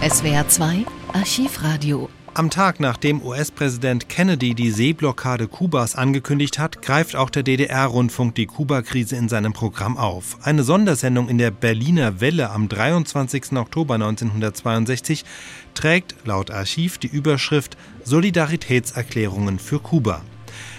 SWR 2 Archivradio. Am Tag, nachdem US-Präsident Kennedy die Seeblockade Kubas angekündigt hat, greift auch der DDR-Rundfunk die Kuba-Krise in seinem Programm auf. Eine Sondersendung in der Berliner Welle am 23. Oktober 1962 trägt laut Archiv die Überschrift Solidaritätserklärungen für Kuba.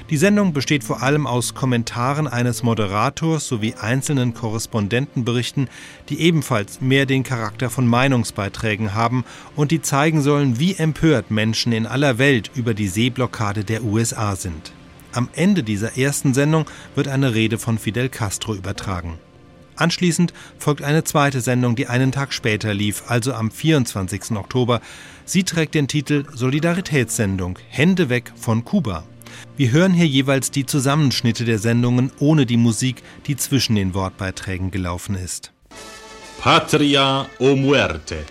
Die Sendung besteht vor allem aus Kommentaren eines Moderators sowie einzelnen Korrespondentenberichten, die ebenfalls mehr den Charakter von Meinungsbeiträgen haben und die zeigen sollen, wie empört Menschen in aller Welt über die Seeblockade der USA sind. Am Ende dieser ersten Sendung wird eine Rede von Fidel Castro übertragen. Anschließend folgt eine zweite Sendung, die einen Tag später lief, also am 24. Oktober. Sie trägt den Titel Solidaritätssendung Hände weg von Kuba. Wir hören hier jeweils die Zusammenschnitte der Sendungen ohne die Musik, die zwischen den Wortbeiträgen gelaufen ist. Patria o muerte.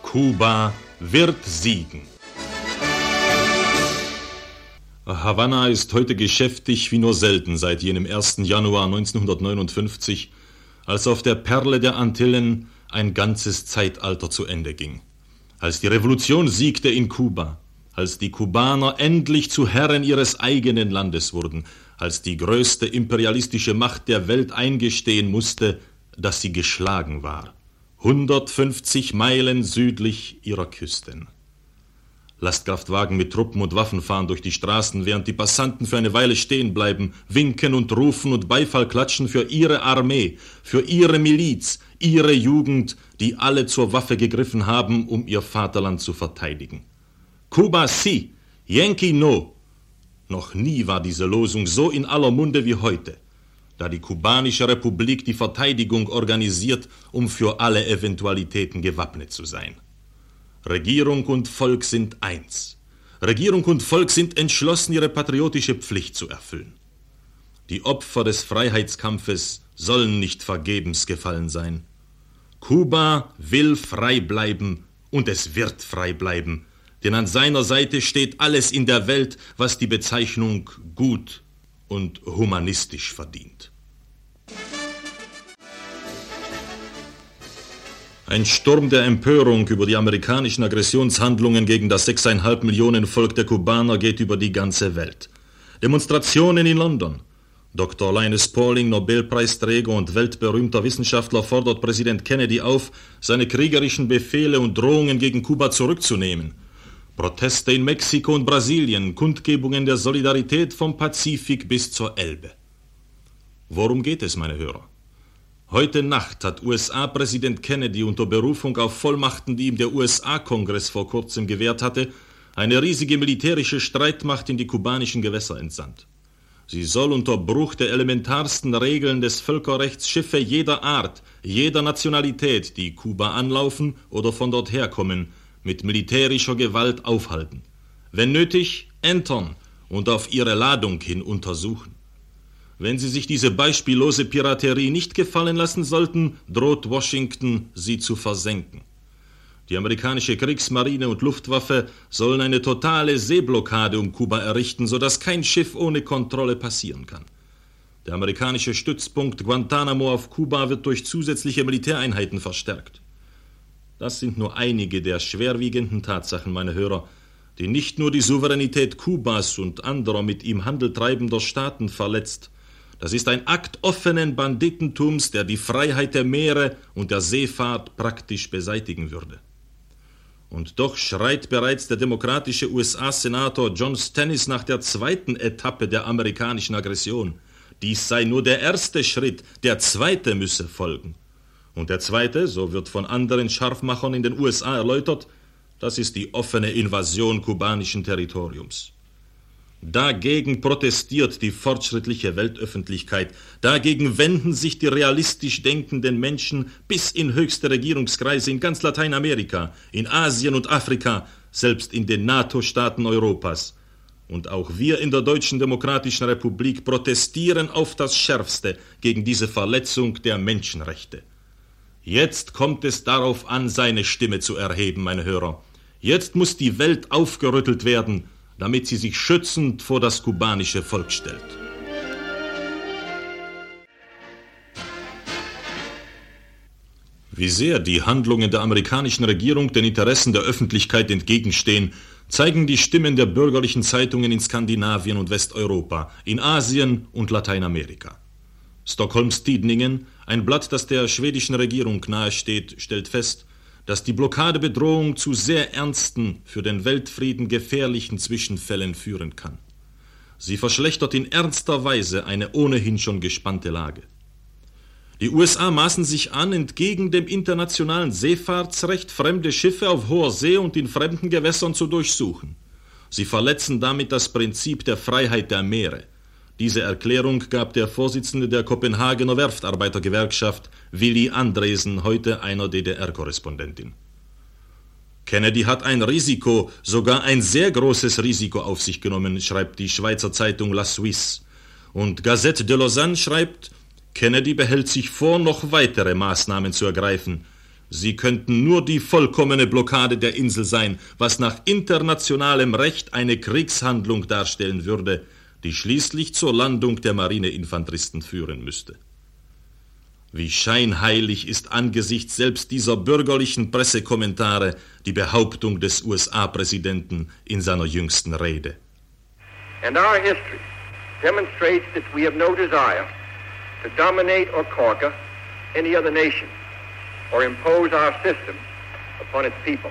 Kuba wird siegen. Havanna ist heute geschäftig wie nur selten seit jenem 1. Januar 1959, als auf der Perle der Antillen ein ganzes Zeitalter zu Ende ging. Als die Revolution siegte in Kuba, als die Kubaner endlich zu Herren ihres eigenen Landes wurden, als die größte imperialistische Macht der Welt eingestehen musste, dass sie geschlagen war, 150 Meilen südlich ihrer Küsten. Lastkraftwagen mit Truppen und Waffen fahren durch die Straßen, während die Passanten für eine Weile stehen bleiben, winken und rufen und Beifall klatschen für ihre Armee, für ihre Miliz, ihre Jugend, die alle zur Waffe gegriffen haben, um ihr Vaterland zu verteidigen. Kuba si, Yankee no. Noch nie war diese Losung so in aller Munde wie heute, da die kubanische Republik die Verteidigung organisiert, um für alle Eventualitäten gewappnet zu sein. Regierung und Volk sind eins. Regierung und Volk sind entschlossen, ihre patriotische Pflicht zu erfüllen. Die Opfer des Freiheitskampfes sollen nicht vergebens gefallen sein. Kuba will frei bleiben und es wird frei bleiben, denn an seiner Seite steht alles in der Welt, was die Bezeichnung gut und humanistisch verdient. Ein Sturm der Empörung über die amerikanischen Aggressionshandlungen gegen das sechseinhalb Millionen Volk der Kubaner geht über die ganze Welt. Demonstrationen in London. Dr. Linus Pauling, Nobelpreisträger und weltberühmter Wissenschaftler, fordert Präsident Kennedy auf, seine kriegerischen Befehle und Drohungen gegen Kuba zurückzunehmen. Proteste in Mexiko und Brasilien, Kundgebungen der Solidarität vom Pazifik bis zur Elbe. Worum geht es, meine Hörer? Heute Nacht hat USA-Präsident Kennedy unter Berufung auf Vollmachten, die ihm der USA-Kongress vor kurzem gewährt hatte, eine riesige militärische Streitmacht in die kubanischen Gewässer entsandt. Sie soll unter Bruch der elementarsten Regeln des Völkerrechts Schiffe jeder Art, jeder Nationalität, die Kuba anlaufen oder von dort herkommen, mit militärischer Gewalt aufhalten, wenn nötig entern und auf ihre Ladung hin untersuchen. Wenn sie sich diese beispiellose Piraterie nicht gefallen lassen sollten, droht Washington, sie zu versenken. Die amerikanische Kriegsmarine und Luftwaffe sollen eine totale Seeblockade um Kuba errichten, sodass kein Schiff ohne Kontrolle passieren kann. Der amerikanische Stützpunkt Guantanamo auf Kuba wird durch zusätzliche Militäreinheiten verstärkt. Das sind nur einige der schwerwiegenden Tatsachen, meine Hörer, die nicht nur die Souveränität Kubas und anderer mit ihm Handel treibender Staaten verletzt, das ist ein Akt offenen Banditentums, der die Freiheit der Meere und der Seefahrt praktisch beseitigen würde. Und doch schreit bereits der demokratische USA-Senator John Stennis nach der zweiten Etappe der amerikanischen Aggression. Dies sei nur der erste Schritt, der zweite müsse folgen. Und der zweite, so wird von anderen Scharfmachern in den USA erläutert, das ist die offene Invasion kubanischen Territoriums. Dagegen protestiert die fortschrittliche Weltöffentlichkeit, dagegen wenden sich die realistisch denkenden Menschen bis in höchste Regierungskreise in ganz Lateinamerika, in Asien und Afrika, selbst in den NATO-Staaten Europas. Und auch wir in der Deutschen Demokratischen Republik protestieren auf das Schärfste gegen diese Verletzung der Menschenrechte. Jetzt kommt es darauf an, seine Stimme zu erheben, meine Hörer. Jetzt muss die Welt aufgerüttelt werden, damit sie sich schützend vor das kubanische Volk stellt. Wie sehr die Handlungen der amerikanischen Regierung den Interessen der Öffentlichkeit entgegenstehen, zeigen die Stimmen der bürgerlichen Zeitungen in Skandinavien und Westeuropa, in Asien und Lateinamerika. Stockholms Tidningen, ein Blatt, das der schwedischen Regierung nahesteht, stellt fest, dass die Blockadebedrohung zu sehr ernsten, für den Weltfrieden gefährlichen Zwischenfällen führen kann. Sie verschlechtert in ernster Weise eine ohnehin schon gespannte Lage. Die USA maßen sich an, entgegen dem internationalen Seefahrtsrecht fremde Schiffe auf hoher See und in fremden Gewässern zu durchsuchen. Sie verletzen damit das Prinzip der Freiheit der Meere. Diese Erklärung gab der Vorsitzende der Kopenhagener Werftarbeitergewerkschaft, Willy Andresen, heute einer DDR-Korrespondentin. Kennedy hat ein Risiko, sogar ein sehr großes Risiko auf sich genommen, schreibt die Schweizer Zeitung La Suisse. Und Gazette de Lausanne schreibt, Kennedy behält sich vor, noch weitere Maßnahmen zu ergreifen. Sie könnten nur die vollkommene Blockade der Insel sein, was nach internationalem Recht eine Kriegshandlung darstellen würde, die schließlich zur Landung der Marineinfanteristen führen müsste. Wie scheinheilig ist angesichts selbst dieser bürgerlichen Pressekommentare die Behauptung des USA-Präsidenten in seiner jüngsten Rede. And our history demonstrates that we have no desire to dominate or conquer any other nation or impose our system upon its people.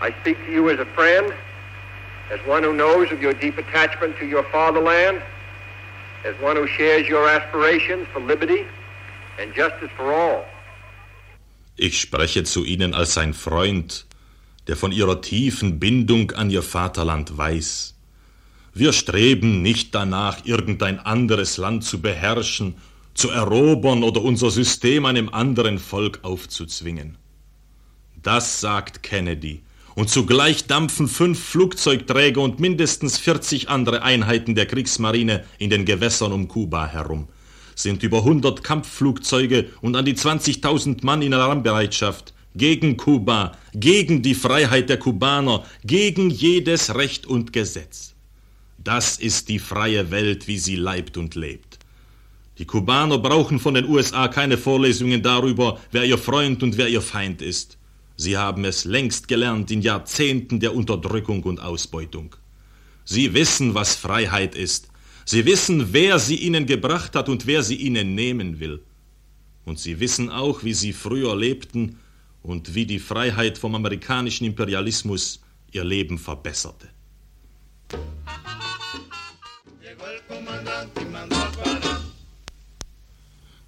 I speak to you as a friend, as one who knows of your deep attachment to your fatherland, as one who shares your aspirations for liberty and justice for all. Ich spreche zu Ihnen als ein Freund, der von Ihrer tiefen Bindung an Ihr Vaterland weiß Wir streben nicht danach, irgendein anderes Land zu beherrschen, zu erobern oder unser System einem anderen Volk aufzuzwingen. Das sagt Kennedy, und zugleich dampfen fünf Flugzeugträger und mindestens 40 andere Einheiten der Kriegsmarine in den Gewässern um Kuba herum, sind über 100 Kampfflugzeuge und an die 20.000 Mann in Alarmbereitschaft, gegen Kuba, gegen die Freiheit der Kubaner, gegen jedes Recht und Gesetz. Das ist die freie Welt, wie sie leibt und lebt. Die Kubaner brauchen von den USA keine Vorlesungen darüber, wer ihr Freund und wer ihr Feind ist. Sie haben es längst gelernt in Jahrzehnten der Unterdrückung und Ausbeutung. Sie wissen, was Freiheit ist. Sie wissen, wer sie ihnen gebracht hat und wer sie ihnen nehmen will. Und sie wissen auch, wie sie früher lebten und wie die Freiheit vom amerikanischen Imperialismus ihr Leben verbesserte.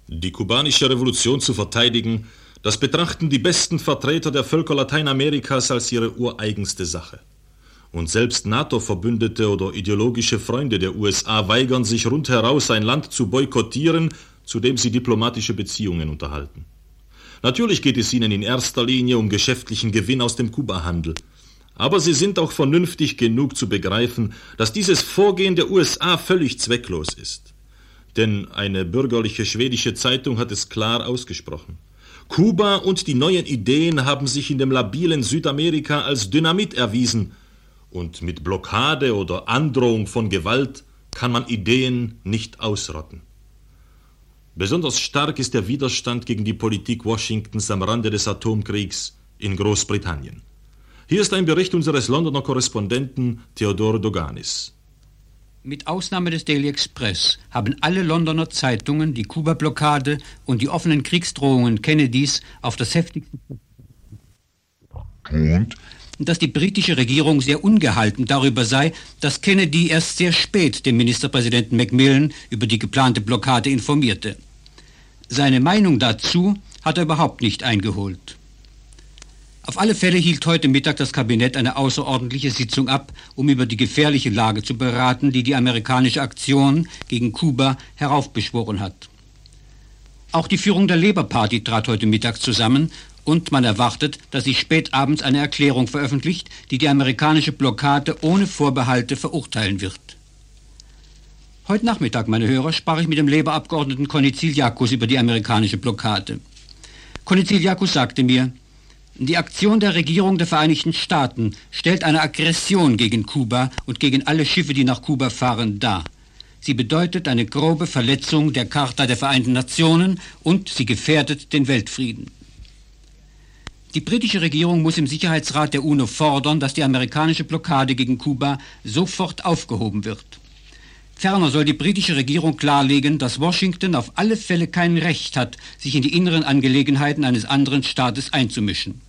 Die kubanische Revolution zu verteidigen, das betrachten die besten Vertreter der Völker Lateinamerikas als ihre ureigenste Sache. Und selbst NATO-Verbündete oder ideologische Freunde der USA weigern sich rundheraus, ein Land zu boykottieren, zu dem sie diplomatische Beziehungen unterhalten. Natürlich geht es ihnen in erster Linie um geschäftlichen Gewinn aus dem Kuba-Handel. Aber sie sind auch vernünftig genug zu begreifen, dass dieses Vorgehen der USA völlig zwecklos ist. Denn eine bürgerliche schwedische Zeitung hat es klar ausgesprochen. Kuba und die neuen Ideen haben sich in dem labilen Südamerika als Dynamit erwiesen, und mit Blockade oder Androhung von Gewalt kann man Ideen nicht ausrotten. Besonders stark ist der Widerstand gegen die Politik Washingtons am Rande des Atomkriegs in Großbritannien. Hier ist ein Bericht unseres Londoner Korrespondenten Theodor Doganis. Mit Ausnahme des Daily Express haben alle Londoner Zeitungen die Kuba-Blockade und die offenen Kriegsdrohungen Kennedys auf das heftigste und dass die britische Regierung sehr ungehalten darüber sei, dass Kennedy erst sehr spät den Ministerpräsidenten Macmillan über die geplante Blockade informierte. Seine Meinung dazu hat er überhaupt nicht eingeholt. Auf alle Fälle hielt heute Mittag das Kabinett eine außerordentliche Sitzung ab, um über die gefährliche Lage zu beraten, die die amerikanische Aktion gegen Kuba heraufbeschworen hat. Auch die Führung der Labour Party trat heute Mittag zusammen und man erwartet, dass sie spät abends eine Erklärung veröffentlicht, die die amerikanische Blockade ohne Vorbehalte verurteilen wird. Heute Nachmittag, meine Hörer, sprach ich mit dem Labour-Abgeordneten Koniziliakus über die amerikanische Blockade. Koniziliakus sagte mir, die Aktion der Regierung der Vereinigten Staaten stellt eine Aggression gegen Kuba und gegen alle Schiffe, die nach Kuba fahren, dar. Sie bedeutet eine grobe Verletzung der Charta der Vereinten Nationen und sie gefährdet den Weltfrieden. Die britische Regierung muss im Sicherheitsrat der UNO fordern, dass die amerikanische Blockade gegen Kuba sofort aufgehoben wird. Ferner soll die britische Regierung klarlegen, dass Washington auf alle Fälle kein Recht hat, sich in die inneren Angelegenheiten eines anderen Staates einzumischen.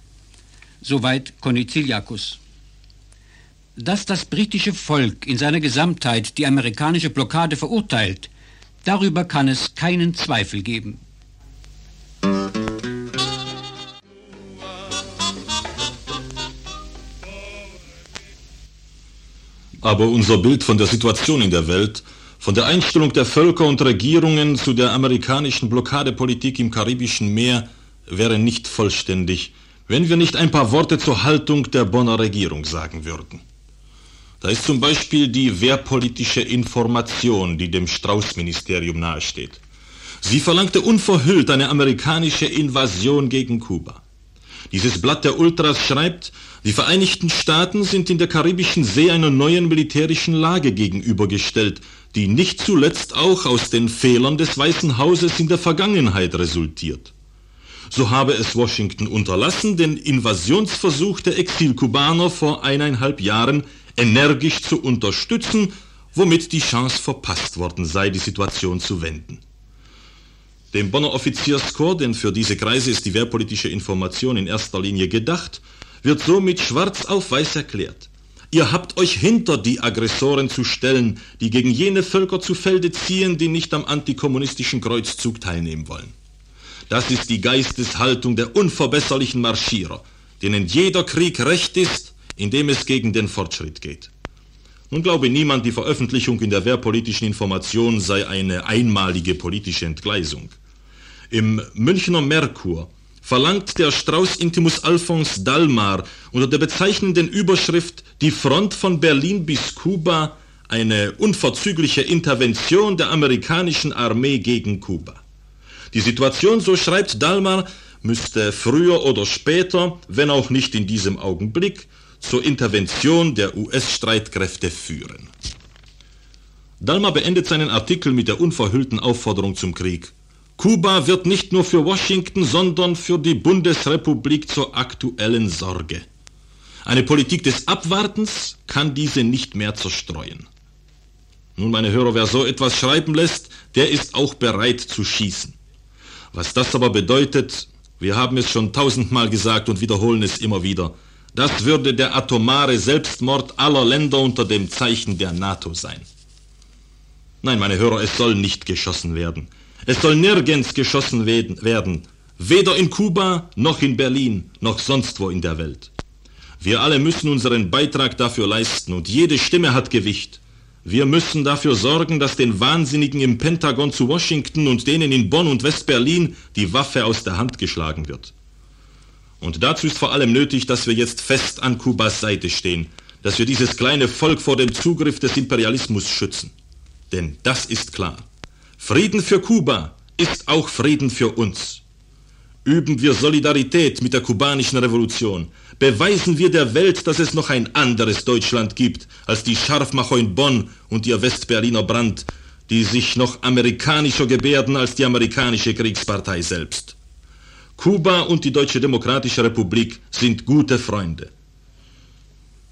Soweit Koniziliakus. Dass das britische Volk in seiner Gesamtheit die amerikanische Blockade verurteilt, darüber kann es keinen Zweifel geben. Aber unser Bild von der Situation in der Welt, von der Einstellung der Völker und Regierungen zu der amerikanischen Blockadepolitik im Karibischen Meer wäre nicht vollständig, wenn wir nicht ein paar Worte zur Haltung der Bonner Regierung sagen würden. Da ist zum Beispiel die wehrpolitische Information, die dem Strauß-Ministerium nahesteht. Sie verlangte unverhüllt eine amerikanische Invasion gegen Kuba. Dieses Blatt der Ultras schreibt, die Vereinigten Staaten sind in der karibischen See einer neuen militärischen Lage gegenübergestellt, die nicht zuletzt auch aus den Fehlern des Weißen Hauses in der Vergangenheit resultiert. So habe es Washington unterlassen, den Invasionsversuch der Exilkubaner vor eineinhalb Jahren energisch zu unterstützen, womit die Chance verpasst worden sei, die Situation zu wenden. Dem Bonner Offizierskorps, denn für diese Kreise ist die wehrpolitische Information in erster Linie gedacht, wird somit schwarz auf weiß erklärt. Ihr habt euch hinter die Aggressoren zu stellen, die gegen jene Völker zu Felde ziehen, die nicht am antikommunistischen Kreuzzug teilnehmen wollen. Das ist die Geisteshaltung der unverbesserlichen Marschierer, denen jeder Krieg recht ist, indem es gegen den Fortschritt geht. Nun glaube niemand, die Veröffentlichung in der wehrpolitischen Information sei eine einmalige politische Entgleisung. Im Münchner Merkur verlangt der Strauß Intimus Alphons Dalmar unter der bezeichnenden Überschrift Die Front von Berlin bis Kuba eine unverzügliche Intervention der amerikanischen Armee gegen Kuba. Die Situation, so schreibt Dalmar, müsste früher oder später, wenn auch nicht in diesem Augenblick, zur Intervention der US-Streitkräfte führen. Dalmar beendet seinen Artikel mit der unverhüllten Aufforderung zum Krieg. Kuba wird nicht nur für Washington, sondern für die Bundesrepublik zur aktuellen Sorge. Eine Politik des Abwartens kann diese nicht mehr zerstreuen. Nun, meine Hörer, wer so etwas schreiben lässt, der ist auch bereit zu schießen. Was das aber bedeutet, wir haben es schon tausendmal gesagt und wiederholen es immer wieder, das würde der atomare Selbstmord aller Länder unter dem Zeichen der NATO sein. Nein, meine Hörer, es soll nicht geschossen werden. Es soll nirgends geschossen werden, weder in Kuba noch in Berlin noch sonst wo in der Welt. Wir alle müssen unseren Beitrag dafür leisten und jede Stimme hat Gewicht. Wir müssen dafür sorgen, dass den Wahnsinnigen im Pentagon zu Washington und denen in Bonn und West-Berlin die Waffe aus der Hand geschlagen wird. Und dazu ist vor allem nötig, dass wir jetzt fest an Kubas Seite stehen, dass wir dieses kleine Volk vor dem Zugriff des Imperialismus schützen. Denn das ist klar. Frieden für Kuba ist auch Frieden für uns. Üben wir Solidarität mit der kubanischen Revolution. Beweisen wir der Welt, dass es noch ein anderes Deutschland gibt als die Scharfmacher in Bonn und ihr Westberliner Brand, die sich noch amerikanischer gebärden als die amerikanische Kriegspartei selbst. Kuba und die Deutsche Demokratische Republik sind gute Freunde.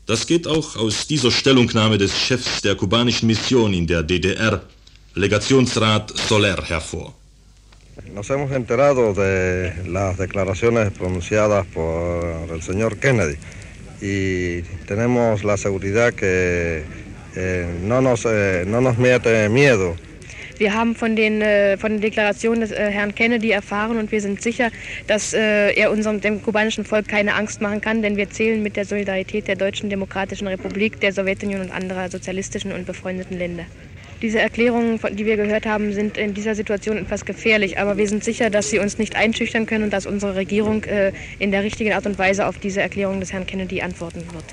Das geht auch aus dieser Stellungnahme des Chefs der kubanischen Mission in der DDR, Legationsrat Soler hervor. Nos hemos enterado de las declaraciones pronunciadas por el señor Kennedy y tenemos la seguridad que eh, no, nos, eh, no nos mete miedo. Wir haben von den, äh, von den Deklarationen des äh, Herrn Kennedy erfahren und wir sind sicher, dass äh, er unserem dem kubanischen Volk keine Angst machen kann, denn wir zählen mit der Solidarität der Deutschen Demokratischen Republik, der Sowjetunion und anderer sozialistischen und befreundeten Länder. Diese Erklärungen, die wir gehört haben, sind in dieser Situation etwas gefährlich, aber wir sind sicher, dass sie uns nicht einschüchtern können und dass unsere Regierung äh, in der richtigen Art und Weise auf diese Erklärung des Herrn Kennedy antworten wird.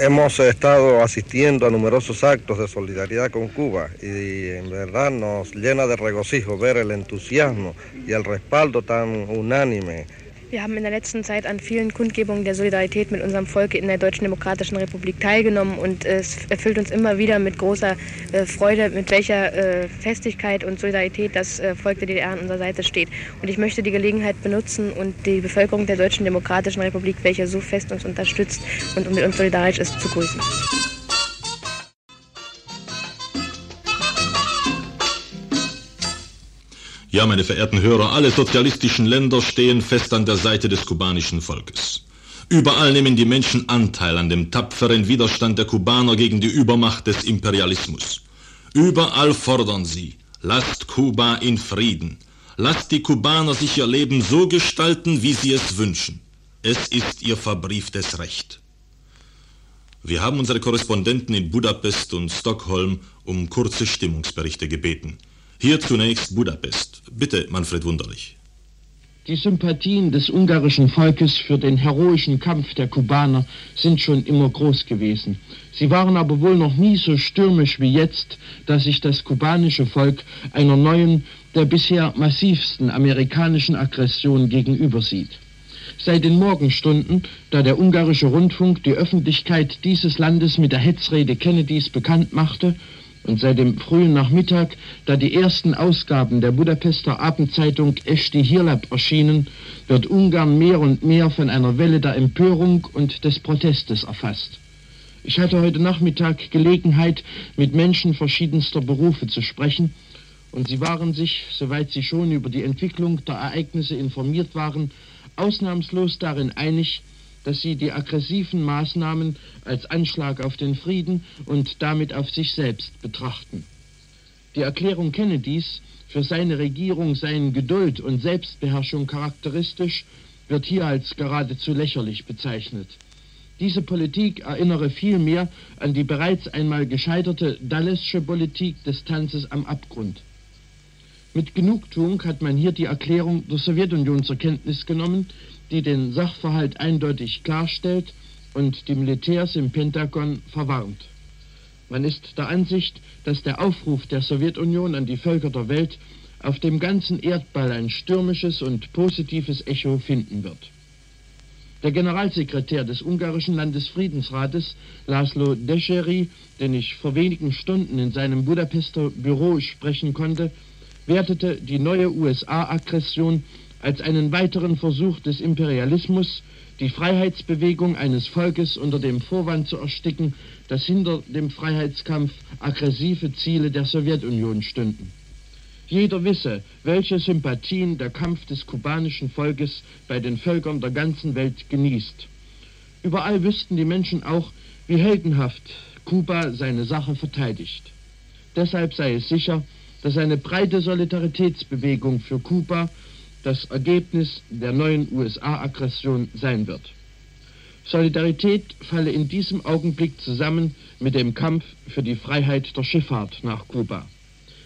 Hemos estado asistiendo a numerosos actos de solidaridad con Cuba y en verdad nos llena de regocijo ver el entusiasmo y el respaldo tan unánime Wir haben in der letzten Zeit an vielen Kundgebungen der Solidarität mit unserem Volk in der Deutschen Demokratischen Republik teilgenommen und es erfüllt uns immer wieder mit großer äh, Freude, mit welcher äh, Festigkeit und Solidarität das äh, Volk der DDR an unserer Seite steht. Und ich möchte die Gelegenheit benutzen und die Bevölkerung der Deutschen Demokratischen Republik, welche so fest uns unterstützt und mit uns solidarisch ist, zu grüßen. Ja, meine verehrten Hörer, alle sozialistischen Länder stehen fest an der Seite des kubanischen Volkes. Überall nehmen die Menschen Anteil an dem tapferen Widerstand der Kubaner gegen die Übermacht des Imperialismus. Überall fordern sie, lasst Kuba in Frieden. Lasst die Kubaner sich ihr Leben so gestalten, wie sie es wünschen. Es ist ihr verbrieftes Recht. Wir haben unsere Korrespondenten in Budapest und Stockholm um kurze Stimmungsberichte gebeten. Hier zunächst Budapest. Bitte, Manfred Wunderlich. Die Sympathien des ungarischen Volkes für den heroischen Kampf der Kubaner sind schon immer groß gewesen. Sie waren aber wohl noch nie so stürmisch wie jetzt, dass sich das kubanische Volk einer neuen, der bisher massivsten amerikanischen Aggression gegenübersieht. Seit den Morgenstunden, da der ungarische Rundfunk die Öffentlichkeit dieses Landes mit der Hetzrede Kennedys bekannt machte, und seit dem frühen Nachmittag, da die ersten Ausgaben der Budapester Abendzeitung Esti Hirlab erschienen, wird Ungarn mehr und mehr von einer Welle der Empörung und des Protestes erfasst. Ich hatte heute Nachmittag Gelegenheit, mit Menschen verschiedenster Berufe zu sprechen, und sie waren sich, soweit sie schon über die Entwicklung der Ereignisse informiert waren, ausnahmslos darin einig, dass sie die aggressiven Maßnahmen als Anschlag auf den Frieden und damit auf sich selbst betrachten. Die Erklärung Kennedys, für seine Regierung seien Geduld und Selbstbeherrschung charakteristisch, wird hier als geradezu lächerlich bezeichnet. Diese Politik erinnere vielmehr an die bereits einmal gescheiterte Dallesche Politik des Tanzes am Abgrund. Mit Genugtuung hat man hier die Erklärung der Sowjetunion zur Kenntnis genommen, die den Sachverhalt eindeutig klarstellt und die Militärs im Pentagon verwarnt. Man ist der Ansicht, dass der Aufruf der Sowjetunion an die Völker der Welt auf dem ganzen Erdball ein stürmisches und positives Echo finden wird. Der Generalsekretär des ungarischen Landesfriedensrates, Laszlo Descheri, den ich vor wenigen Stunden in seinem Budapester Büro sprechen konnte, wertete die neue USA-Aggression als einen weiteren Versuch des Imperialismus, die Freiheitsbewegung eines Volkes unter dem Vorwand zu ersticken, dass hinter dem Freiheitskampf aggressive Ziele der Sowjetunion stünden. Jeder wisse, welche Sympathien der Kampf des kubanischen Volkes bei den Völkern der ganzen Welt genießt. Überall wüssten die Menschen auch, wie heldenhaft Kuba seine Sache verteidigt. Deshalb sei es sicher, dass eine breite Solidaritätsbewegung für Kuba das Ergebnis der neuen USA-Aggression sein wird. Solidarität falle in diesem Augenblick zusammen mit dem Kampf für die Freiheit der Schifffahrt nach Kuba.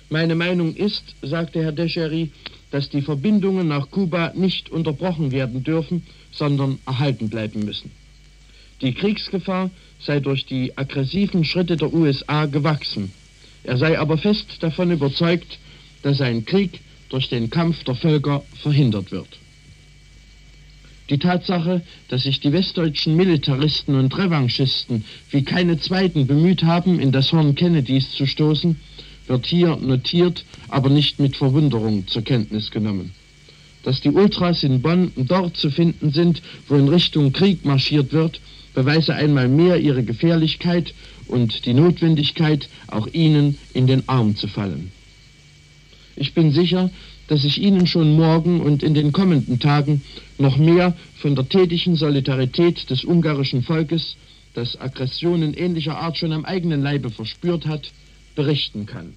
Meine Meinung ist, sagte Herr Descheri, dass die Verbindungen nach Kuba nicht unterbrochen werden dürfen, sondern erhalten bleiben müssen. Die Kriegsgefahr sei durch die aggressiven Schritte der USA gewachsen. Er sei aber fest davon überzeugt, dass ein Krieg durch den Kampf der Völker verhindert wird. Die Tatsache, dass sich die westdeutschen Militaristen und Revanchisten wie keine zweiten bemüht haben, in das Horn Kennedys zu stoßen, wird hier notiert, aber nicht mit Verwunderung zur Kenntnis genommen. Dass die Ultras in Bonn dort zu finden sind, wo in Richtung Krieg marschiert wird, beweise einmal mehr ihre Gefährlichkeit und die Notwendigkeit, auch ihnen in den Arm zu fallen. Ich bin sicher, dass ich Ihnen schon morgen und in den kommenden Tagen noch mehr von der tätigen Solidarität des ungarischen Volkes, das Aggressionen ähnlicher Art schon am eigenen Leibe verspürt hat, berichten kann.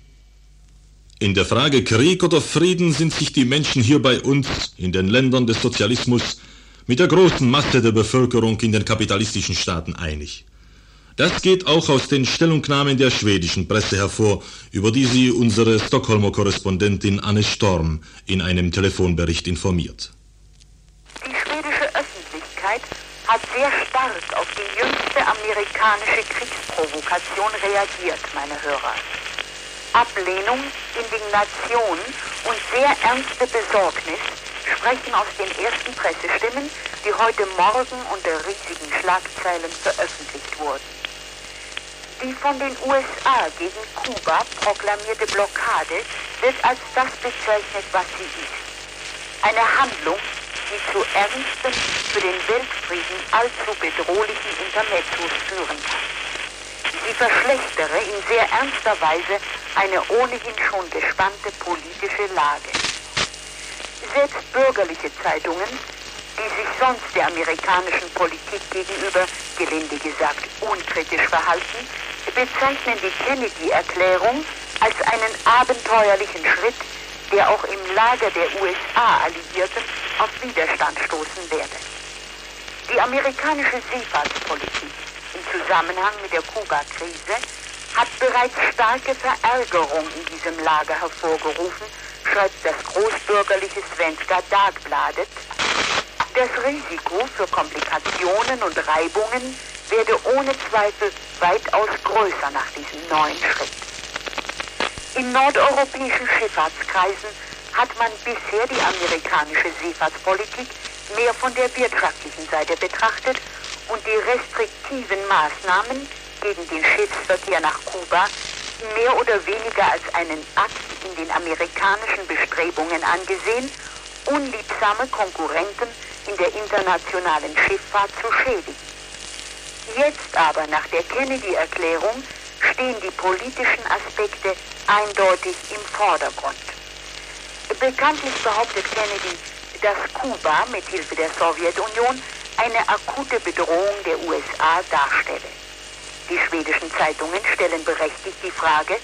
In der Frage Krieg oder Frieden sind sich die Menschen hier bei uns, in den Ländern des Sozialismus, mit der großen Masse der Bevölkerung in den kapitalistischen Staaten einig. Das geht auch aus den Stellungnahmen der schwedischen Presse hervor, über die sie unsere Stockholmer Korrespondentin Anne Storm in einem Telefonbericht informiert. Die schwedische Öffentlichkeit hat sehr stark auf die jüngste amerikanische Kriegsprovokation reagiert, meine Hörer. Ablehnung, Indignation und sehr ernste Besorgnis sprechen aus den ersten Pressestimmen, die heute Morgen unter riesigen Schlagzeilen veröffentlicht wurden. Die von den USA gegen Kuba proklamierte Blockade wird als das bezeichnet, was sie ist. Eine Handlung, die zu ernsten, für den Weltfrieden allzu bedrohlichen Intermezzos führen kann. Sie verschlechtere in sehr ernster Weise eine ohnehin schon gespannte politische Lage. Selbst bürgerliche Zeitungen, die sich sonst der amerikanischen Politik gegenüber, gelinde gesagt, unkritisch verhalten, bezeichnen die Kennedy-Erklärung als einen abenteuerlichen Schritt, der auch im Lager der USA-Alliierten auf Widerstand stoßen werde. Die amerikanische Seefahrtspolitik im Zusammenhang mit der Kuba-Krise hat bereits starke Verärgerung in diesem Lager hervorgerufen, schreibt das großbürgerliche Svenska Dagbladet. Das Risiko für Komplikationen und Reibungen werde ohne Zweifel weitaus größer nach diesem neuen Schritt. In nordeuropäischen Schifffahrtskreisen hat man bisher die amerikanische Seefahrtspolitik mehr von der wirtschaftlichen Seite betrachtet und die restriktiven Maßnahmen gegen den Schiffsverkehr nach Kuba mehr oder weniger als einen Akt in den amerikanischen Bestrebungen angesehen, unliebsame Konkurrenten in der internationalen Schifffahrt zu schädigen. Jetzt aber, nach der Kennedy-Erklärung, stehen die politischen Aspekte eindeutig im Vordergrund. Bekanntlich behauptet Kennedy, dass Kuba mit Hilfe der Sowjetunion eine akute Bedrohung der USA darstelle. Die schwedischen Zeitungen stellen berechtigt die Frage,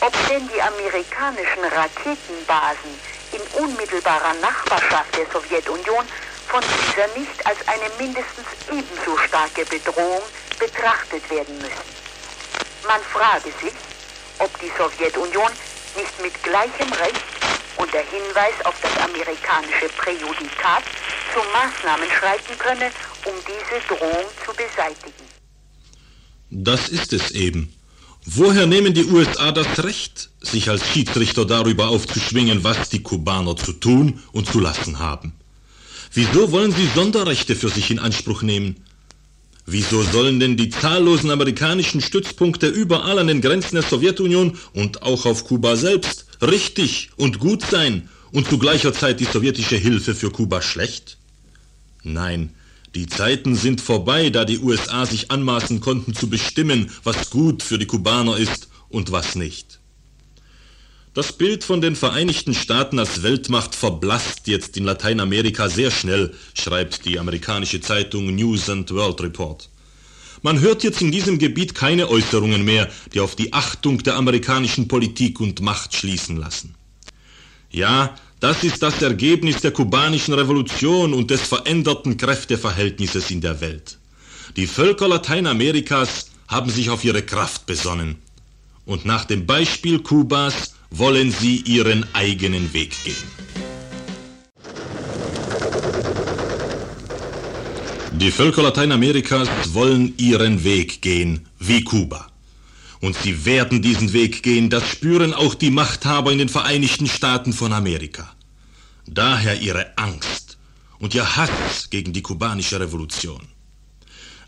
ob denn die amerikanischen Raketenbasen in unmittelbarer Nachbarschaft der Sowjetunion von dieser nicht als eine mindestens ebenso starke Bedrohung betrachtet werden müssen. Man frage sich, ob die Sowjetunion nicht mit gleichem Recht unter Hinweis auf das amerikanische Präjudikat zu Maßnahmen schreiten könne, um diese Drohung zu beseitigen. Das ist es eben. Woher nehmen die USA das Recht, sich als Schiedsrichter darüber aufzuschwingen, was die Kubaner zu tun und zu lassen haben? Wieso wollen sie Sonderrechte für sich in Anspruch nehmen? Wieso sollen denn die zahllosen amerikanischen Stützpunkte überall an den Grenzen der Sowjetunion und auch auf Kuba selbst richtig und gut sein und zu gleicher Zeit die sowjetische Hilfe für Kuba schlecht? Nein, die Zeiten sind vorbei, da die USA sich anmaßen konnten zu bestimmen, was gut für die Kubaner ist und was nicht. Das Bild von den Vereinigten Staaten als Weltmacht verblasst jetzt in Lateinamerika sehr schnell, schreibt die amerikanische Zeitung News and World Report. Man hört jetzt in diesem Gebiet keine Äußerungen mehr, die auf die Achtung der amerikanischen Politik und Macht schließen lassen. Ja, das ist das Ergebnis der kubanischen Revolution und des veränderten Kräfteverhältnisses in der Welt. Die Völker Lateinamerikas haben sich auf ihre Kraft besonnen. Und nach dem Beispiel Kubas wollen sie ihren eigenen Weg gehen. Die Völker Lateinamerikas wollen ihren Weg gehen, wie Kuba. Und sie werden diesen Weg gehen, das spüren auch die Machthaber in den Vereinigten Staaten von Amerika. Daher ihre Angst und ihr Hass gegen die kubanische Revolution.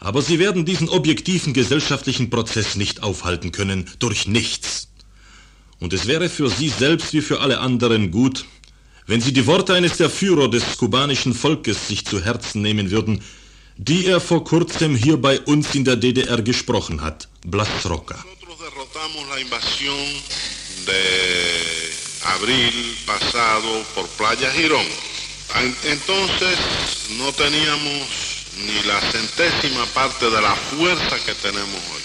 Aber sie werden diesen objektiven gesellschaftlichen Prozess nicht aufhalten können durch nichts. Und es wäre für Sie selbst wie für alle anderen gut, wenn Sie die Worte eines der Führer des kubanischen Volkes sich zu Herzen nehmen würden, die er vor kurzem hier bei uns in der DDR gesprochen hat, Blas. Abril pasado por Playa Girón. Entonces no teníamos ni la centésima parte de la fuerza que tenemos hoy.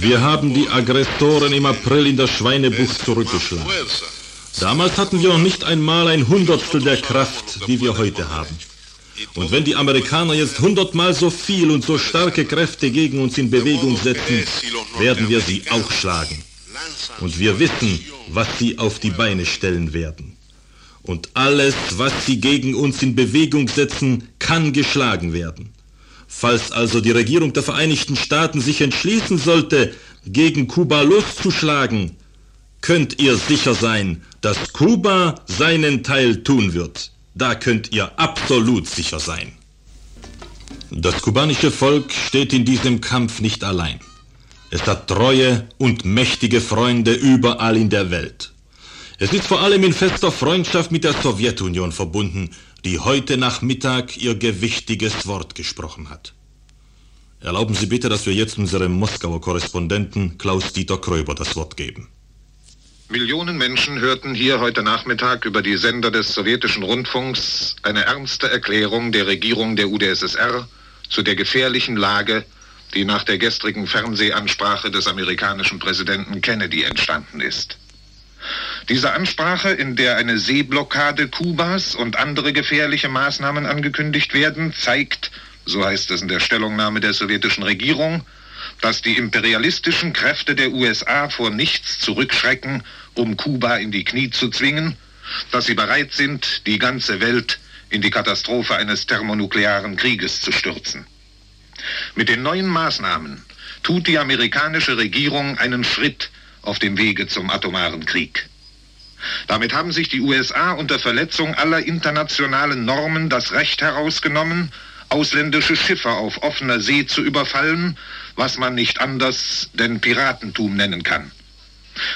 Wir haben die Aggressoren im April in der Schweinebucht zurückgeschlagen. Damals hatten wir noch nicht einmal ein Hundertstel der Kraft, die wir heute haben. Und wenn die Amerikaner jetzt hundertmal so viel und so starke Kräfte gegen uns in Bewegung setzen, werden wir sie auch schlagen. Und wir wissen, was sie auf die Beine stellen werden. Und alles, was sie gegen uns in Bewegung setzen, kann geschlagen werden. Falls also die Regierung der Vereinigten Staaten sich entschließen sollte, gegen Kuba loszuschlagen, könnt ihr sicher sein, dass Kuba seinen Teil tun wird. Da könnt ihr absolut sicher sein. Das kubanische Volk steht in diesem Kampf nicht allein. Es hat treue und mächtige Freunde überall in der Welt. Es ist vor allem in fester Freundschaft mit der Sowjetunion verbunden, die heute Nachmittag ihr gewichtiges Wort gesprochen hat. Erlauben Sie bitte, dass wir jetzt unserem Moskauer Korrespondenten Klaus-Dieter Kröber das Wort geben. Millionen Menschen hörten hier heute Nachmittag über die Sender des sowjetischen Rundfunks eine ernste Erklärung der Regierung der UdSSR zu der gefährlichen Lage, die nach der gestrigen Fernsehansprache des amerikanischen Präsidenten Kennedy entstanden ist. Diese Ansprache, in der eine Seeblockade Kubas und andere gefährliche Maßnahmen angekündigt werden, zeigt, so heißt es in der Stellungnahme der sowjetischen Regierung, dass die imperialistischen Kräfte der USA vor nichts zurückschrecken, um Kuba in die Knie zu zwingen, dass sie bereit sind, die ganze Welt in die Katastrophe eines thermonuklearen Krieges zu stürzen. Mit den neuen Maßnahmen tut die amerikanische Regierung einen Schritt auf dem Wege zum atomaren Krieg. Damit haben sich die USA unter Verletzung aller internationalen Normen das Recht herausgenommen, ausländische Schiffe auf offener See zu überfallen, was man nicht anders denn Piratentum nennen kann.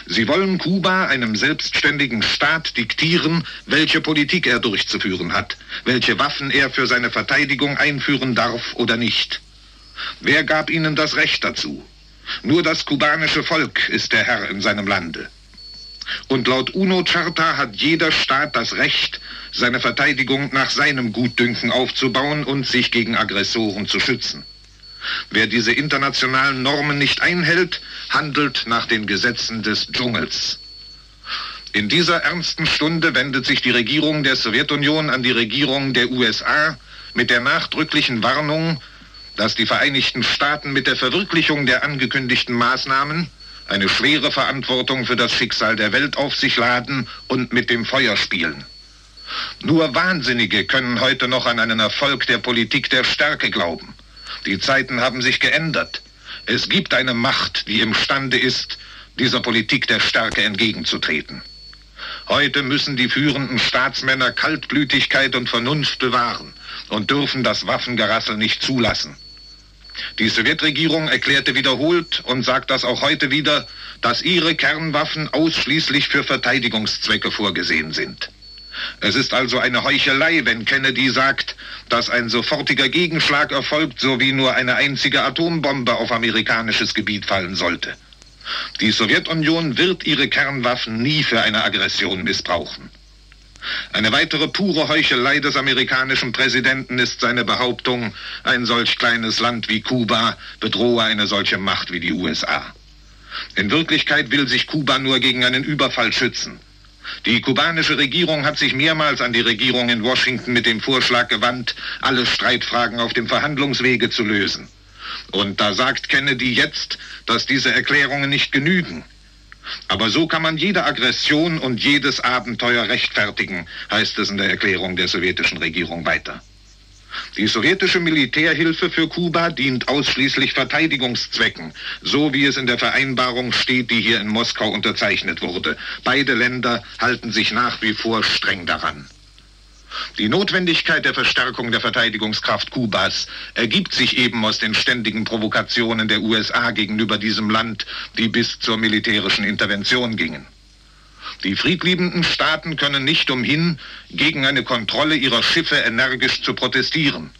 Sie wollen Kuba, einem selbstständigen Staat, diktieren, welche Politik er durchzuführen hat, welche Waffen er für seine Verteidigung einführen darf oder nicht. Wer gab ihnen das Recht dazu? Nur das kubanische Volk ist der Herr in seinem Lande. Und laut UNO-Charta hat jeder Staat das Recht, seine Verteidigung nach seinem Gutdünken aufzubauen und sich gegen Aggressoren zu schützen. Wer diese internationalen Normen nicht einhält, handelt nach den Gesetzen des Dschungels. In dieser ernsten Stunde wendet sich die Regierung der Sowjetunion an die Regierung der USA mit der nachdrücklichen Warnung, dass die Vereinigten Staaten mit der Verwirklichung der angekündigten Maßnahmen eine schwere Verantwortung für das Schicksal der Welt auf sich laden und mit dem Feuer spielen. Nur Wahnsinnige können heute noch an einen Erfolg der Politik der Stärke glauben. Die Zeiten haben sich geändert. Es gibt eine Macht, die imstande ist, dieser Politik der Stärke entgegenzutreten. Heute müssen die führenden Staatsmänner Kaltblütigkeit und Vernunft bewahren und dürfen das Waffengerassel nicht zulassen. Die Sowjetregierung erklärte wiederholt und sagt das auch heute wieder, dass ihre Kernwaffen ausschließlich für Verteidigungszwecke vorgesehen sind. Es ist also eine Heuchelei, wenn Kennedy sagt, dass ein sofortiger Gegenschlag erfolgt, so wie nur eine einzige Atombombe auf amerikanisches Gebiet fallen sollte. Die Sowjetunion wird ihre Kernwaffen nie für eine Aggression missbrauchen. Eine weitere pure Heuchelei des amerikanischen Präsidenten ist seine Behauptung, ein solch kleines Land wie Kuba bedrohe eine solche Macht wie die USA. In Wirklichkeit will sich Kuba nur gegen einen Überfall schützen. Die kubanische Regierung hat sich mehrmals an die Regierung in Washington mit dem Vorschlag gewandt, alle Streitfragen auf dem Verhandlungswege zu lösen. Und da sagt Kennedy jetzt, dass diese Erklärungen nicht genügen. Aber so kann man jede Aggression und jedes Abenteuer rechtfertigen, heißt es in der Erklärung der sowjetischen Regierung weiter. Die sowjetische Militärhilfe für Kuba dient ausschließlich Verteidigungszwecken, so wie es in der Vereinbarung steht, die hier in Moskau unterzeichnet wurde. Beide Länder halten sich nach wie vor streng daran. Die Notwendigkeit der Verstärkung der Verteidigungskraft Kubas ergibt sich eben aus den ständigen Provokationen der USA gegenüber diesem Land, die bis zur militärischen Intervention gingen. Die friedliebenden Staaten können nicht umhin, gegen eine Kontrolle ihrer Schiffe energisch zu protestieren.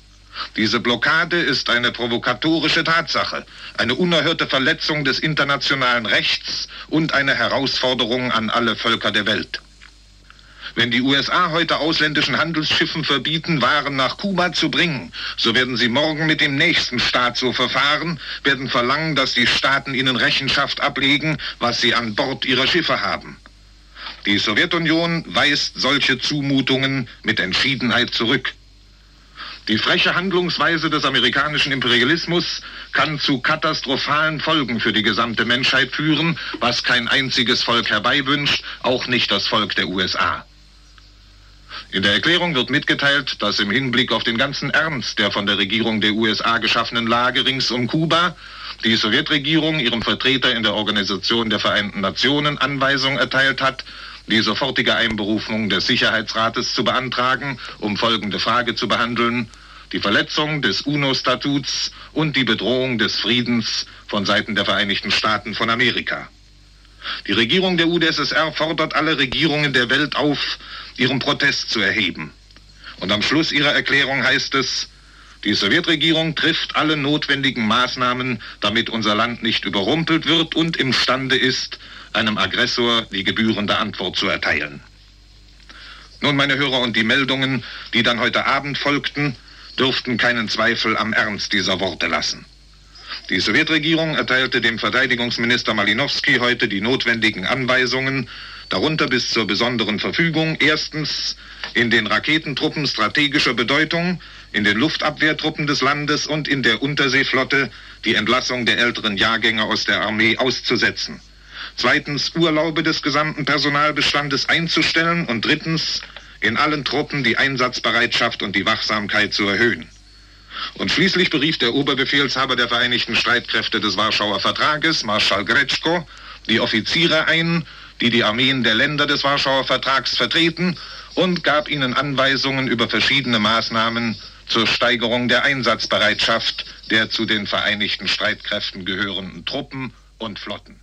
Diese Blockade ist eine provokatorische Tatsache, eine unerhörte Verletzung des internationalen Rechts und eine Herausforderung an alle Völker der Welt. Wenn die USA heute ausländischen Handelsschiffen verbieten, Waren nach Kuba zu bringen, so werden sie morgen mit dem nächsten Staat so verfahren, werden verlangen, dass die Staaten ihnen Rechenschaft ablegen, was sie an Bord ihrer Schiffe haben. Die Sowjetunion weist solche Zumutungen mit Entschiedenheit zurück. Die freche Handlungsweise des amerikanischen Imperialismus kann zu katastrophalen Folgen für die gesamte Menschheit führen, was kein einziges Volk herbeiwünscht, auch nicht das Volk der USA. In der Erklärung wird mitgeteilt, dass im Hinblick auf den ganzen Ernst der von der Regierung der USA geschaffenen Lage rings um Kuba die Sowjetregierung ihrem Vertreter in der Organisation der Vereinten Nationen Anweisung erteilt hat, die sofortige Einberufung des Sicherheitsrates zu beantragen, um folgende Frage zu behandeln, die Verletzung des UNO-Statuts und die Bedrohung des Friedens von Seiten der Vereinigten Staaten von Amerika. Die Regierung der UdSSR fordert alle Regierungen der Welt auf, ihren Protest zu erheben. Und am Schluss ihrer Erklärung heißt es, die Sowjetregierung trifft alle notwendigen Maßnahmen, damit unser Land nicht überrumpelt wird und imstande ist, einem Aggressor die gebührende Antwort zu erteilen. Nun, meine Hörer, und die Meldungen, die dann heute Abend folgten, dürften keinen Zweifel am Ernst dieser Worte lassen. Die Sowjetregierung erteilte dem Verteidigungsminister Malinowski heute die notwendigen Anweisungen, darunter bis zur besonderen Verfügung, erstens in den Raketentruppen strategischer Bedeutung, in den Luftabwehrtruppen des Landes und in der Unterseeflotte die Entlassung der älteren Jahrgänge aus der Armee auszusetzen. Zweitens Urlaube des gesamten Personalbestandes einzustellen und drittens in allen Truppen die Einsatzbereitschaft und die Wachsamkeit zu erhöhen. Und schließlich berief der Oberbefehlshaber der Vereinigten Streitkräfte des Warschauer Vertrages, Marschall Gretschko, die Offiziere ein, die die Armeen der Länder des Warschauer Vertrags vertreten und gab ihnen Anweisungen über verschiedene Maßnahmen zur Steigerung der Einsatzbereitschaft der zu den Vereinigten Streitkräften gehörenden Truppen und Flotten.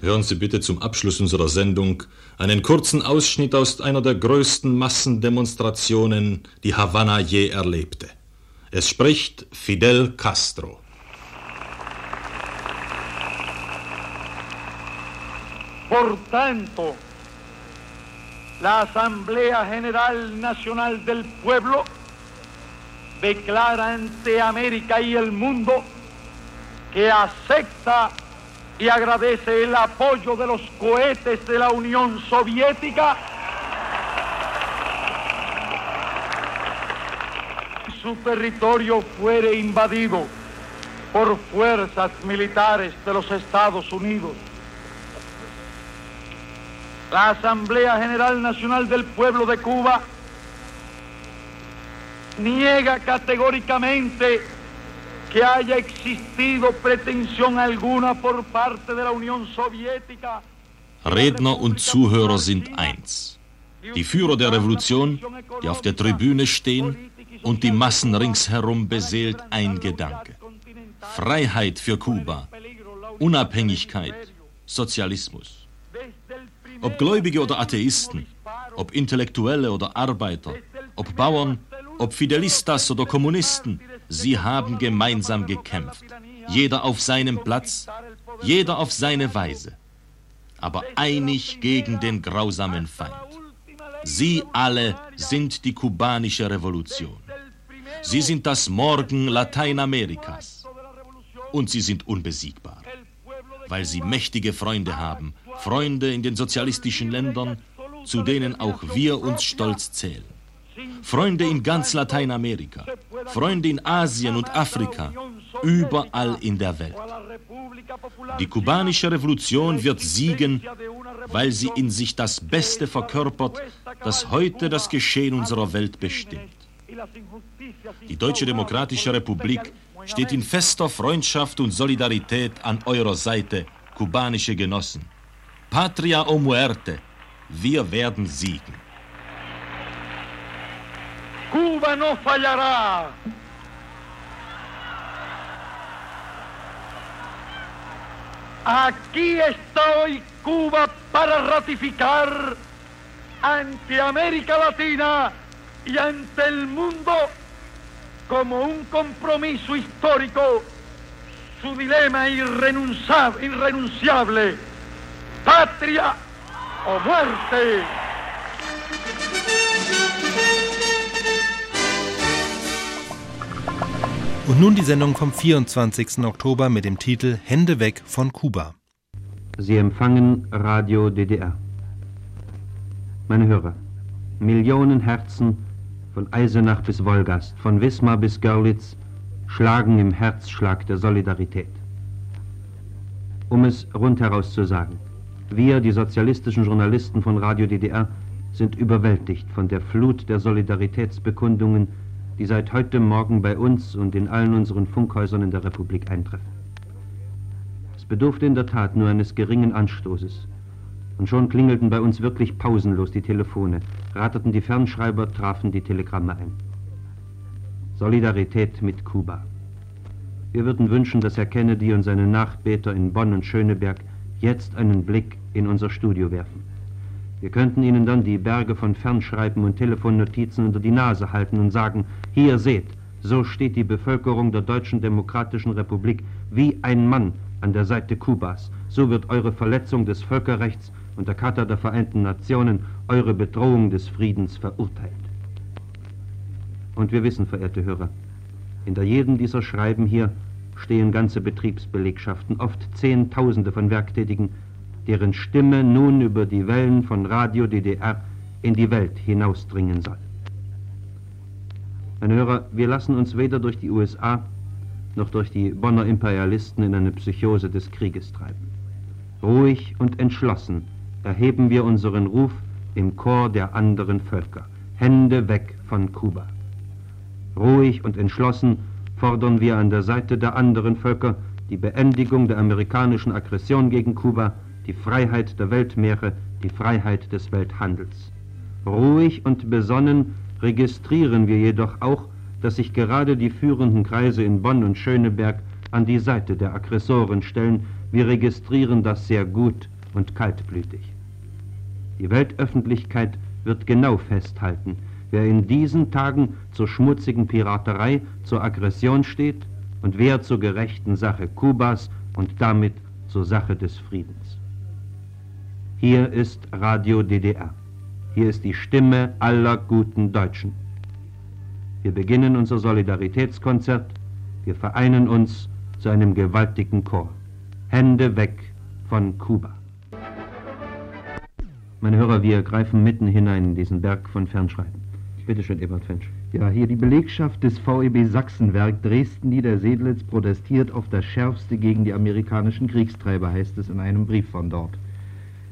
Hören Sie bitte zum Abschluss unserer Sendung einen kurzen Ausschnitt aus einer der größten Massendemonstrationen, die Havanna je erlebte. Es spricht Fidel Castro. Por tanto, la Asamblea General Nacional del Pueblo declara ante América y el mundo que acepta y agradece el apoyo de los cohetes de la Unión Soviética. Su territorio fuere invadido por fuerzas militares de los Estados Unidos. La Asamblea General Nacional del Pueblo de Cuba niega categóricamente que haya existido pretensión alguna por parte de la Unión Soviética. Redner und Zuhörer sind eins. Die Führer der Revolution, die auf der Tribüne stehen und die Massen ringsherum beseelt ein Gedanke. Freiheit für Kuba, Unabhängigkeit, Sozialismus. Ob Gläubige oder Atheisten, ob Intellektuelle oder Arbeiter, ob Bauern, ob Fidelistas oder Kommunisten, Sie haben gemeinsam gekämpft, jeder auf seinem Platz, jeder auf seine Weise, aber einig gegen den grausamen Feind. Sie alle sind die kubanische Revolution. Sie sind das Morgen Lateinamerikas. Und sie sind unbesiegbar, weil sie mächtige Freunde haben, Freunde in den sozialistischen Ländern, zu denen auch wir uns stolz zählen. Freunde in ganz Lateinamerika, Freunde in Asien und Afrika, überall in der Welt. Die kubanische Revolution wird siegen, weil sie in sich das Beste verkörpert, das heute das Geschehen unserer Welt bestimmt. Die Deutsche Demokratische Republik steht in fester Freundschaft und Solidarität an eurer Seite, kubanische Genossen. Patria o muerte, wir werden siegen. Cuba no fallará. Aquí está hoy Cuba para ratificar ante América Latina y ante el mundo como un compromiso histórico su dilema irrenunciable, patria o muerte. Und nun die Sendung vom 24. Oktober mit dem Titel Hände weg von Kuba. Sie empfangen Radio DDR. Meine Hörer, Millionen Herzen von Eisenach bis Wolgast, von Wismar bis Görlitz schlagen im Herzschlag der Solidarität. Um es rundheraus zu sagen, wir, die sozialistischen Journalisten von Radio DDR, sind überwältigt von der Flut der Solidaritätsbekundungen, die seit heute Morgen bei uns und in allen unseren Funkhäusern in der Republik eintreffen. Es bedurfte in der Tat nur eines geringen Anstoßes. Und schon klingelten bei uns wirklich pausenlos die Telefone, rateten die Fernschreiber, trafen die Telegramme ein. Solidarität mit Kuba. Wir würden wünschen, dass Herr Kennedy und seine Nachbeter in Bonn und Schöneberg jetzt einen Blick in unser Studio werfen. Wir könnten Ihnen dann die Berge von Fernschreiben und Telefonnotizen unter die Nase halten und sagen, hier seht, so steht die Bevölkerung der Deutschen Demokratischen Republik wie ein Mann an der Seite Kubas. So wird eure Verletzung des Völkerrechts und der Charta der Vereinten Nationen, eure Bedrohung des Friedens verurteilt. Und wir wissen, verehrte Hörer, hinter jedem dieser Schreiben hier stehen ganze Betriebsbelegschaften, oft Zehntausende von Werktätigen, deren Stimme nun über die Wellen von Radio DDR in die Welt hinausdringen soll. Meine Hörer, wir lassen uns weder durch die USA noch durch die Bonner Imperialisten in eine Psychose des Krieges treiben. Ruhig und entschlossen erheben wir unseren Ruf im Chor der anderen Völker. Hände weg von Kuba. Ruhig und entschlossen fordern wir an der Seite der anderen Völker die Beendigung der amerikanischen Aggression gegen Kuba, die Freiheit der Weltmeere, die Freiheit des Welthandels. Ruhig und besonnen registrieren wir jedoch auch, dass sich gerade die führenden Kreise in Bonn und Schöneberg an die Seite der Aggressoren stellen. Wir registrieren das sehr gut und kaltblütig. Die Weltöffentlichkeit wird genau festhalten, wer in diesen Tagen zur schmutzigen Piraterei, zur Aggression steht und wer zur gerechten Sache Kubas und damit zur Sache des Friedens. Hier ist Radio DDR. Hier ist die Stimme aller guten Deutschen. Wir beginnen unser Solidaritätskonzert. Wir vereinen uns zu einem gewaltigen Chor. Hände weg von Kuba. Meine Hörer, wir greifen mitten hinein in diesen Berg von Fernschreiben. Bitte schön, Ebert Fensch. Ja, hier die Belegschaft des VEB Sachsenwerk Dresden-Niedersedlitz protestiert auf das Schärfste gegen die amerikanischen Kriegstreiber, heißt es in einem Brief von dort.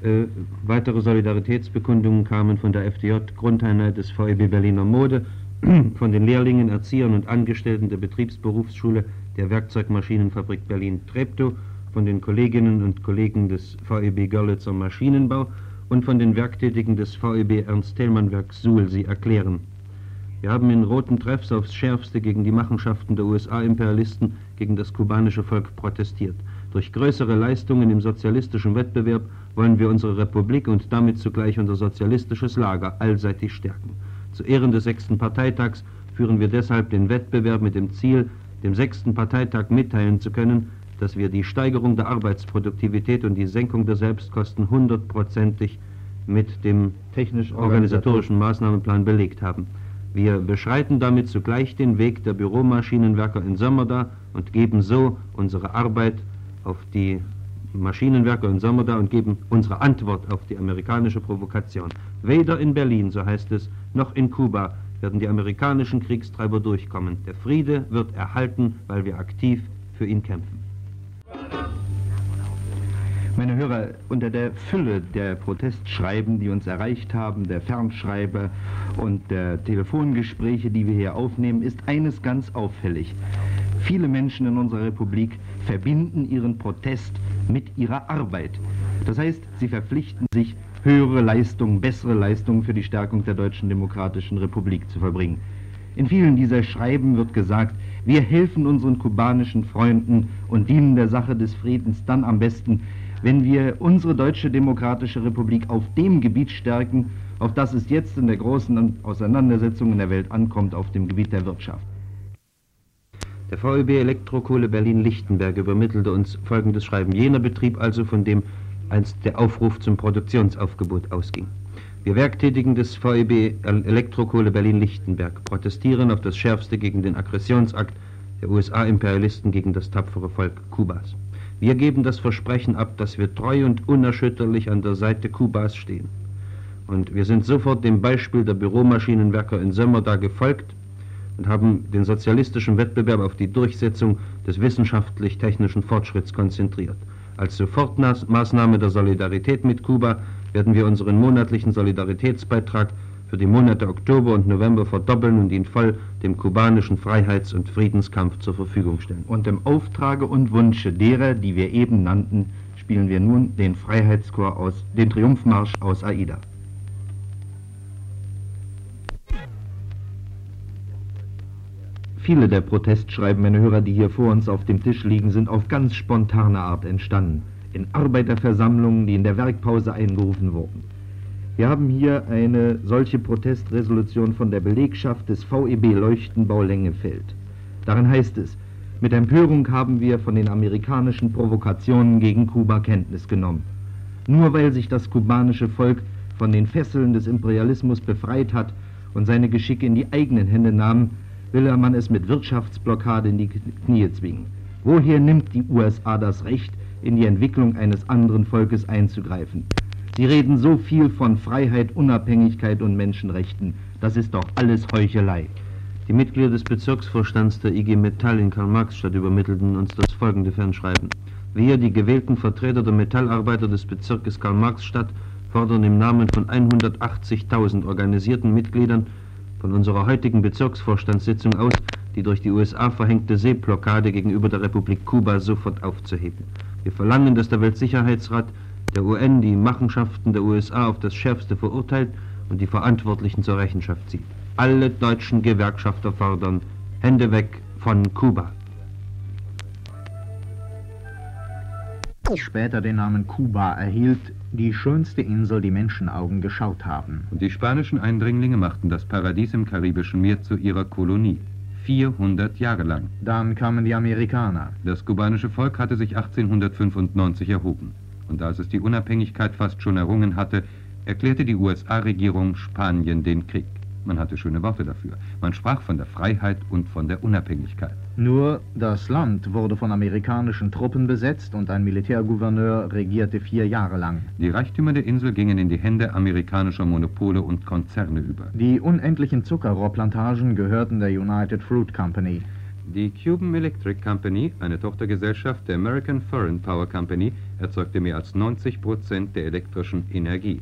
Äh, weitere Solidaritätsbekundungen kamen von der FDJ, Grundeinheit des VEB Berliner Mode, von den Lehrlingen, Erziehern und Angestellten der Betriebsberufsschule der Werkzeugmaschinenfabrik Berlin-Treptow, von den Kolleginnen und Kollegen des VEB Görlitzer Maschinenbau und von den Werktätigen des VEB Ernst-Thälmann-Werk Suhl sie erklären. Wir haben in roten Treffs aufs Schärfste gegen die Machenschaften der USA-Imperialisten gegen das kubanische Volk protestiert. Durch größere Leistungen im sozialistischen Wettbewerb wollen wir unsere Republik und damit zugleich unser sozialistisches Lager allseitig stärken. Zu Ehren des sechsten Parteitags führen wir deshalb den Wettbewerb mit dem Ziel, dem sechsten Parteitag mitteilen zu können, dass wir die Steigerung der Arbeitsproduktivität und die Senkung der Selbstkosten hundertprozentig mit dem technisch-organisatorischen Maßnahmenplan belegt haben. Wir beschreiten damit zugleich den Weg der Büromaschinenwerker in Sömmerda und geben so unsere Arbeit auf die Maschinenwerker in Sömmerda und geben unsere Antwort auf die amerikanische Provokation. Weder in Berlin, so heißt es, noch in Kuba werden die amerikanischen Kriegstreiber durchkommen. Der Friede wird erhalten, weil wir aktiv für ihn kämpfen. Meine Hörer, unter der Fülle der Protestschreiben, die uns erreicht haben, der Fernschreiber und der Telefongespräche, die wir hier aufnehmen, ist eines ganz auffällig. Viele Menschen in unserer Republik verbinden ihren Protest mit ihrer Arbeit. Das heißt, sie verpflichten sich, höhere Leistungen, bessere Leistungen für die Stärkung der Deutschen Demokratischen Republik zu verbringen. In vielen dieser Schreiben wird gesagt, wir helfen unseren kubanischen Freunden und dienen der Sache des Friedens dann am besten, wenn wir unsere Deutsche Demokratische Republik auf dem Gebiet stärken, auf das es jetzt in der großen Auseinandersetzung in der Welt ankommt, auf dem Gebiet der Wirtschaft. Der VEB Elektrokohle Berlin-Lichtenberg übermittelte uns folgendes Schreiben. Jener Betrieb also, von dem einst der Aufruf zum Produktionsaufgebot ausging. Wir Werktätigen des VEB Elektrokohle Berlin-Lichtenberg protestieren auf das Schärfste gegen den Aggressionsakt der USA-Imperialisten gegen das tapfere Volk Kubas. Wir geben das Versprechen ab, dass wir treu und unerschütterlich an der Seite Kubas stehen. Und wir sind sofort dem Beispiel der Büromaschinenwerker in Sömmerda gefolgt und haben den sozialistischen Wettbewerb auf die Durchsetzung des wissenschaftlich-technischen Fortschritts konzentriert. Als Sofortmaßnahme der Solidarität mit Kuba werden wir unseren monatlichen Solidaritätsbeitrag für die Monate Oktober und November verdoppeln und ihn voll dem kubanischen Freiheits- und Friedenskampf zur Verfügung stellen. Und im Auftrage und Wunsche derer, die wir eben nannten, spielen wir nun den Freiheitschor aus, den Triumphmarsch aus Aida. Viele der Protestschreiben, meine Hörer, die hier vor uns auf dem Tisch liegen, sind auf ganz spontane Art entstanden. In Arbeiterversammlungen, die in der Werkpause eingerufen wurden. Wir haben hier eine solche Protestresolution von der Belegschaft des VEB Leuchtenbau Lengefeld. Darin heißt es, mit Empörung haben wir von den amerikanischen Provokationen gegen Kuba Kenntnis genommen. Nur weil sich das kubanische Volk von den Fesseln des Imperialismus befreit hat und seine Geschicke in die eigenen Hände nahm, will man es mit Wirtschaftsblockade in die Knie zwingen. Woher nimmt die USA das Recht, in die Entwicklung eines anderen Volkes einzugreifen? Sie reden so viel von Freiheit, Unabhängigkeit und Menschenrechten. Das ist doch alles Heuchelei. Die Mitglieder des Bezirksvorstands der IG Metall in Karl-Marx-Stadt übermittelten uns das folgende Fernschreiben. Wir, die gewählten Vertreter der Metallarbeiter des Bezirkes Karl-Marx-Stadt, fordern im Namen von 180.000 organisierten Mitgliedern von unserer heutigen Bezirksvorstandssitzung aus, die durch die USA verhängte Seeblockade gegenüber der Republik Kuba sofort aufzuheben. Wir verlangen, dass der Weltsicherheitsrat der UN die Machenschaften der USA auf das Schärfste verurteilt und die Verantwortlichen zur Rechenschaft zieht. Alle deutschen Gewerkschafter fordern Hände weg von Kuba. Später den Namen Kuba erhielt, die schönste Insel, die Menschenaugen geschaut haben. Und die spanischen Eindringlinge machten das Paradies im karibischen Meer zu ihrer Kolonie. 400 Jahre lang. Dann kamen die Amerikaner. Das kubanische Volk hatte sich 1895 erhoben. Und als es die Unabhängigkeit fast schon errungen hatte, erklärte die USA-Regierung Spanien den Krieg. Man hatte schöne Worte dafür. Man sprach von der Freiheit und von der Unabhängigkeit. Nur das Land wurde von amerikanischen Truppen besetzt und ein Militärgouverneur regierte vier Jahre lang. Die Reichtümer der Insel gingen in die Hände amerikanischer Monopole und Konzerne über. Die unendlichen Zuckerrohrplantagen gehörten der United Fruit Company. Die Cuban Electric Company, eine Tochtergesellschaft der American Foreign Power Company, erzeugte mehr als 90 Prozent der elektrischen Energie.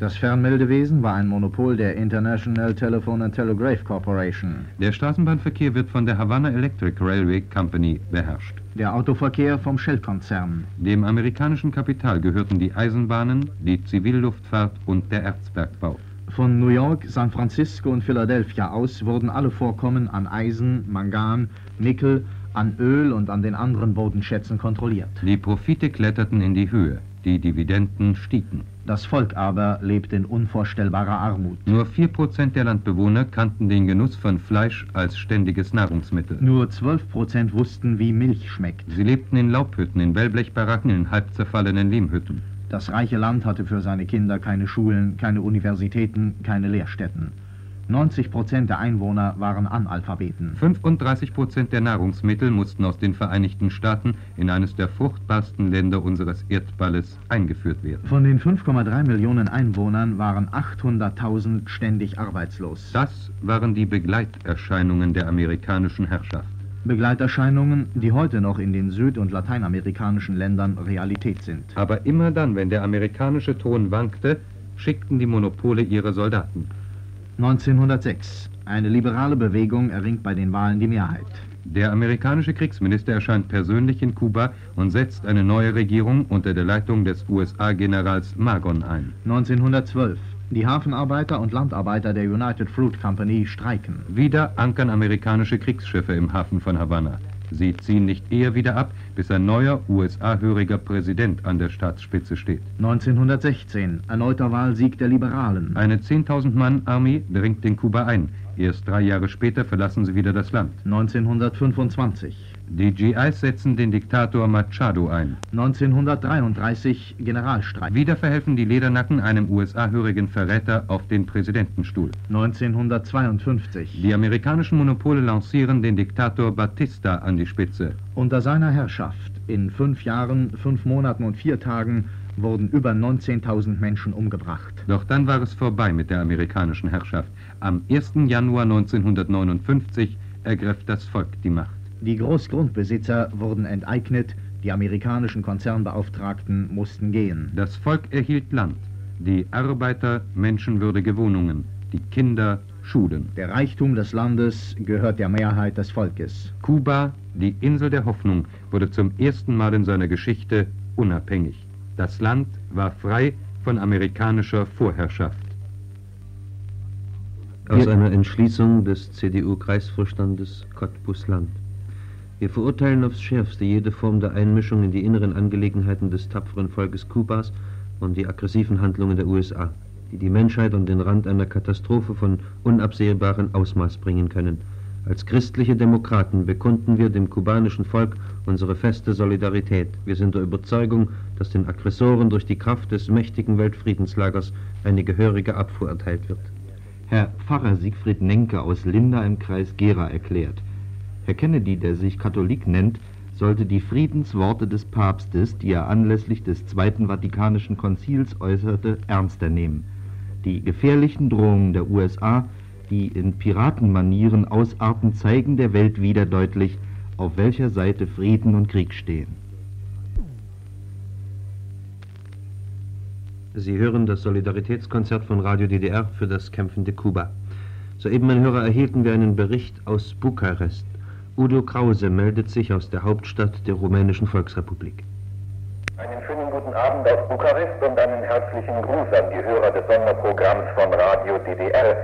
Das Fernmeldewesen war ein Monopol der International Telephone and Telegraph Corporation. Der Straßenbahnverkehr wird von der Havana Electric Railway Company beherrscht. Der Autoverkehr vom Shell-Konzern. Dem amerikanischen Kapital gehörten die Eisenbahnen, die Zivilluftfahrt und der Erzbergbau. Von New York, San Francisco und Philadelphia aus wurden alle Vorkommen an Eisen, Mangan, Nickel, an Öl und an den anderen Bodenschätzen kontrolliert. Die Profite kletterten in die Höhe, die Dividenden stiegen. Das Volk aber lebt in unvorstellbarer Armut. Nur 4% der Landbewohner kannten den Genuss von Fleisch als ständiges Nahrungsmittel. Nur 12% wussten, wie Milch schmeckt. Sie lebten in Laubhütten, in Wellblechbaracken, in halb zerfallenen Lehmhütten. Das reiche Land hatte für seine Kinder keine Schulen, keine Universitäten, keine Lehrstätten. 90 Prozent der Einwohner waren Analphabeten. 35 Prozent der Nahrungsmittel mussten aus den Vereinigten Staaten in eines der fruchtbarsten Länder unseres Erdballes eingeführt werden. Von den 5,3 Millionen Einwohnern waren 800.000 ständig arbeitslos. Das waren die Begleiterscheinungen der amerikanischen Herrschaft. Begleiterscheinungen, die heute noch in den süd- und lateinamerikanischen Ländern Realität sind. Aber immer dann, wenn der amerikanische Ton wankte, schickten die Monopole ihre Soldaten. 1906. Eine liberale Bewegung erringt bei den Wahlen die Mehrheit. Der amerikanische Kriegsminister erscheint persönlich in Kuba und setzt eine neue Regierung unter der Leitung des USA-Generals Magon ein. 1912. Die Hafenarbeiter und Landarbeiter der United Fruit Company streiken. Wieder ankern amerikanische Kriegsschiffe im Hafen von Havanna. Sie ziehen nicht eher wieder ab, bis ein neuer USA-höriger Präsident an der Staatsspitze steht. 1916. Erneuter Wahlsieg der Liberalen. Eine 10.000-Mann-Armee dringt in Kuba ein. Erst drei Jahre später verlassen sie wieder das Land. 1925. Die GIs setzen den Diktator Machado ein. 1933 Generalstreik. Wieder verhelfen die Ledernacken einem USA-hörigen Verräter auf den Präsidentenstuhl. 1952. Die amerikanischen Monopole lancieren den Diktator Batista an die Spitze. Unter seiner Herrschaft in fünf Jahren, fünf Monaten und vier Tagen wurden über 19.000 Menschen umgebracht. Doch dann war es vorbei mit der amerikanischen Herrschaft. Am 1. Januar 1959 ergriff das Volk die Macht. Die Großgrundbesitzer wurden enteignet, die amerikanischen Konzernbeauftragten mussten gehen. Das Volk erhielt Land, die Arbeiter menschenwürdige Wohnungen, die Kinder, Schulen. Der Reichtum des Landes gehört der Mehrheit des Volkes. Kuba, die Insel der Hoffnung, wurde zum ersten Mal in seiner Geschichte unabhängig. Das Land war frei von amerikanischer Vorherrschaft. Aus einer Entschließung des CDU-Kreisvorstandes Cottbus-Land. Wir verurteilen aufs Schärfste jede Form der Einmischung in die inneren Angelegenheiten des tapferen Volkes Kubas und die aggressiven Handlungen der USA, die die Menschheit an den Rand einer Katastrophe von unabsehbarem Ausmaß bringen können. Als christliche Demokraten bekunden wir dem kubanischen Volk unsere feste Solidarität. Wir sind der Überzeugung, dass den Aggressoren durch die Kraft des mächtigen Weltfriedenslagers eine gehörige Abfuhr erteilt wird. Herr Pfarrer Siegfried Nenke aus Linda im Kreis Gera erklärt, Herr Kennedy, der sich Katholik nennt, sollte die Friedensworte des Papstes, die er anlässlich des Zweiten Vatikanischen Konzils äußerte, ernster nehmen. Die gefährlichen Drohungen der USA, die in Piratenmanieren ausarten, zeigen der Welt wieder deutlich, auf welcher Seite Frieden und Krieg stehen. Sie hören das Solidaritätskonzert von Radio DDR für das kämpfende Kuba. Soeben, mein Hörer, erhielten wir einen Bericht aus Bukarest. Udo Krause meldet sich aus der Hauptstadt der Rumänischen Volksrepublik. Einen schönen guten Abend aus Bukarest und einen herzlichen Gruß an die Hörer des Sonderprogramms von Radio DDR.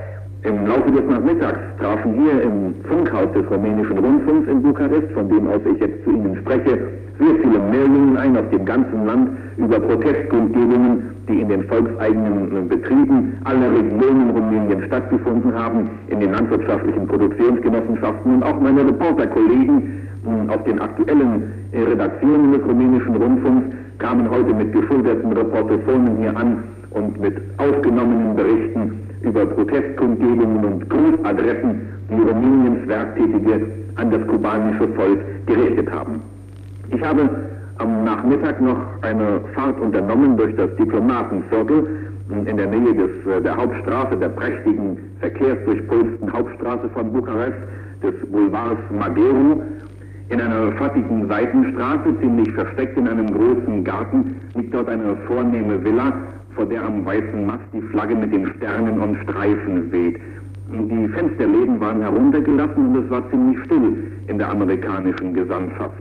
Im Laufe des Nachmittags trafen hier im Funkhaus des rumänischen Rundfunks in Bukarest, von dem aus ich jetzt zu Ihnen spreche, sehr viele Meldungen ein aus dem ganzen Land über Protestkundgebungen, die in den volkseigenen Betrieben aller Regionen Rumäniens stattgefunden haben, in den landwirtschaftlichen Produktionsgenossenschaften und auch meine Reporterkollegen aus den aktuellen Redaktionen des rumänischen Rundfunks kamen heute mit geschulterten Reportophonen hier an und mit aufgenommenen Berichten über Protestkundgebungen und Grußadressen, die Rumäniens Werktätige an das kubanische Volk gerichtet haben. Ich habe am Nachmittag noch eine Fahrt unternommen durch das Diplomatenviertel in der Nähe des, äh, der Hauptstraße, der prächtigen verkehrsdurchpulsten Hauptstraße von Bukarest, des Boulevards Mageru. In einer fattigen Seitenstraße, ziemlich versteckt in einem großen Garten, liegt dort eine vornehme Villa, vor der am weißen Mast die Flagge mit den Sternen und Streifen weht. Die Fensterläden waren heruntergelassen und es war ziemlich still in der amerikanischen Gesandtschaft.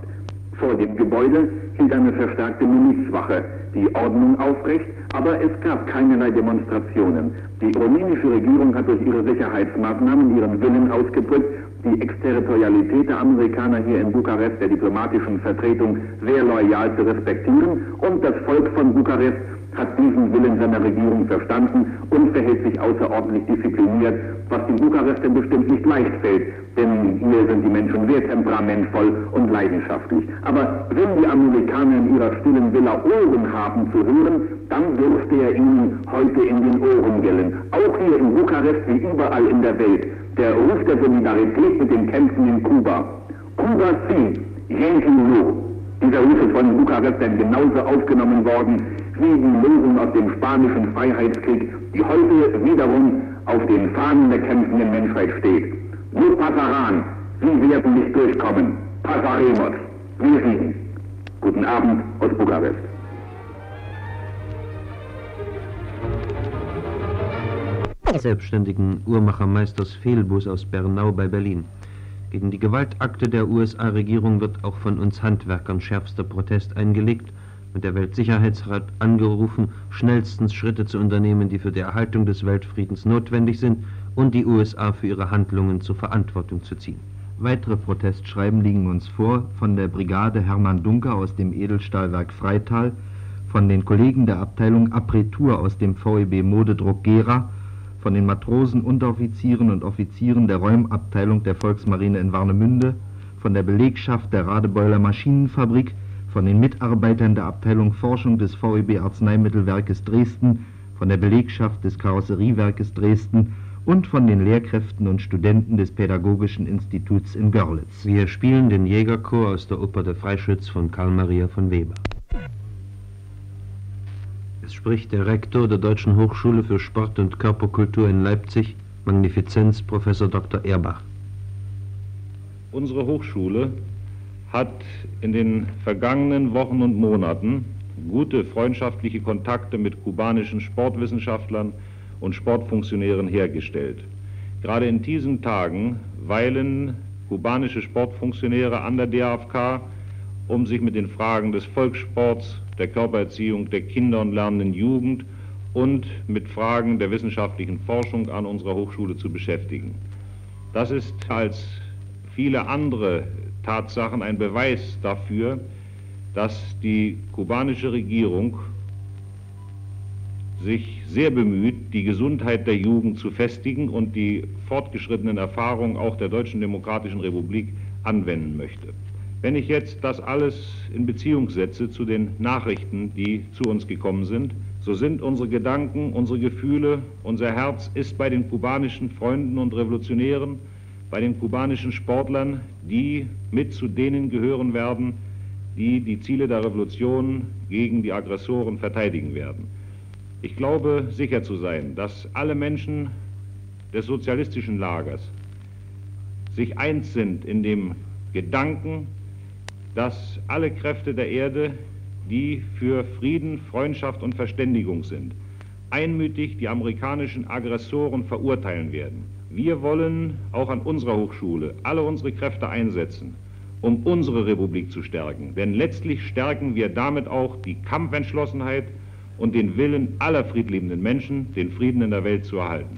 Vor dem Gebäude hielt eine verstärkte Milizwache die Ordnung aufrecht, aber es gab keinerlei Demonstrationen. Die rumänische Regierung hat durch ihre Sicherheitsmaßnahmen ihren Willen ausgedrückt, die Exterritorialität der Amerikaner hier in Bukarest, der diplomatischen Vertretung, sehr loyal zu respektieren und das Volk von Bukarest hat diesen Willen seiner Regierung verstanden und verhält sich außerordentlich diszipliniert, was in Bukarest denn bestimmt nicht leicht fällt, denn hier sind die Menschen sehr temperamentvoll und leidenschaftlich. Aber wenn die Amerikaner in ihrer stillen Villa Ohren haben zu hören, dann dürfte er ihnen heute in den Ohren gellen. Auch hier in Bukarest wie überall in der Welt. Der Ruf der Solidarität mit den Kämpfen in Kuba. Kuba si, Yankee Dieser Ruf ist von Bukarest dann genauso aufgenommen worden wie die Lösung aus dem spanischen Freiheitskrieg, die heute wiederum auf den Fahnen der kämpfenden Menschheit steht. Nur Passaran, Sie werden nicht durchkommen. Passaremos. Wir siegen. Guten Abend aus Bukarest. Selbstständigen Uhrmachermeisters Fehlbus aus Bernau bei Berlin. Gegen die Gewaltakte der USA-Regierung wird auch von uns Handwerkern schärfster Protest eingelegt und der Weltsicherheitsrat angerufen, schnellstens Schritte zu unternehmen, die für die Erhaltung des Weltfriedens notwendig sind und die USA für ihre Handlungen zur Verantwortung zu ziehen. Weitere Protestschreiben liegen uns vor von der Brigade Hermann Dunker aus dem Edelstahlwerk Freital, von den Kollegen der Abteilung Apretur aus dem VEB Modedruck Gera, von den Matrosen, Unteroffizieren und Offizieren der Räumabteilung der Volksmarine in Warnemünde, von der Belegschaft der Radebeuler Maschinenfabrik, von den Mitarbeitern der Abteilung Forschung des VEB Arzneimittelwerkes Dresden, von der Belegschaft des Karosseriewerkes Dresden und von den Lehrkräften und Studenten des Pädagogischen Instituts in Görlitz. Wir spielen den Jägerchor aus der Oper Der Freischütz von Karl Maria von Weber. Es spricht der Rektor der Deutschen Hochschule für Sport und Körperkultur in Leipzig, Magnifizenz Professor Dr. Erbach. Unsere Hochschule hat in den vergangenen Wochen und Monaten gute freundschaftliche Kontakte mit kubanischen Sportwissenschaftlern und Sportfunktionären hergestellt. Gerade in diesen Tagen weilen kubanische Sportfunktionäre an der DAFK, um sich mit den Fragen des Volkssports, der Körpererziehung der Kinder und lernenden Jugend und mit Fragen der wissenschaftlichen Forschung an unserer Hochschule zu beschäftigen. Das ist als viele andere Tatsachen ein Beweis dafür, dass die kubanische Regierung sich sehr bemüht, die Gesundheit der Jugend zu festigen und die fortgeschrittenen Erfahrungen auch der Deutschen Demokratischen Republik anwenden möchte. Wenn ich jetzt das alles in Beziehung setze zu den Nachrichten, die zu uns gekommen sind, so sind unsere Gedanken, unsere Gefühle, unser Herz ist bei den kubanischen Freunden und Revolutionären, bei den kubanischen Sportlern, die mit zu denen gehören werden, die die Ziele der Revolution gegen die Aggressoren verteidigen werden. Ich glaube sicher zu sein, dass alle Menschen des sozialistischen Lagers sich eins sind in dem Gedanken, dass alle Kräfte der Erde, die für Frieden, Freundschaft und Verständigung sind, einmütig die amerikanischen Aggressoren verurteilen werden. Wir wollen auch an unserer Hochschule alle unsere Kräfte einsetzen, um unsere Republik zu stärken. Denn letztlich stärken wir damit auch die Kampfentschlossenheit und den Willen aller friedliebenden Menschen, den Frieden in der Welt zu erhalten.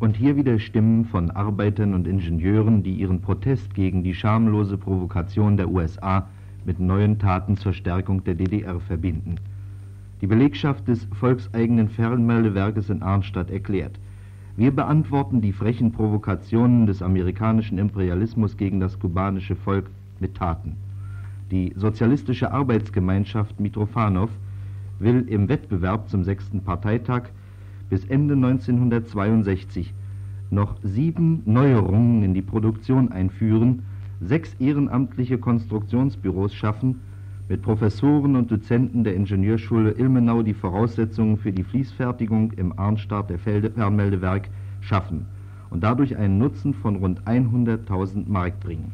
Und hier wieder Stimmen von Arbeitern und Ingenieuren, die ihren Protest gegen die schamlose Provokation der USA mit neuen Taten zur Stärkung der DDR verbinden. Die Belegschaft des volkseigenen Fernmeldewerkes in Arnstadt erklärt, wir beantworten die frechen Provokationen des amerikanischen Imperialismus gegen das kubanische Volk mit Taten. Die Sozialistische Arbeitsgemeinschaft Mitrofanow will im Wettbewerb zum sechsten Parteitag bis Ende 1962 noch sieben Neuerungen in die Produktion einführen, sechs ehrenamtliche Konstruktionsbüros schaffen, mit Professoren und Dozenten der Ingenieurschule Ilmenau die Voraussetzungen für die Fließfertigung im Arnstadt der Fernmeldewerk schaffen und dadurch einen Nutzen von rund 100.000 Mark bringen.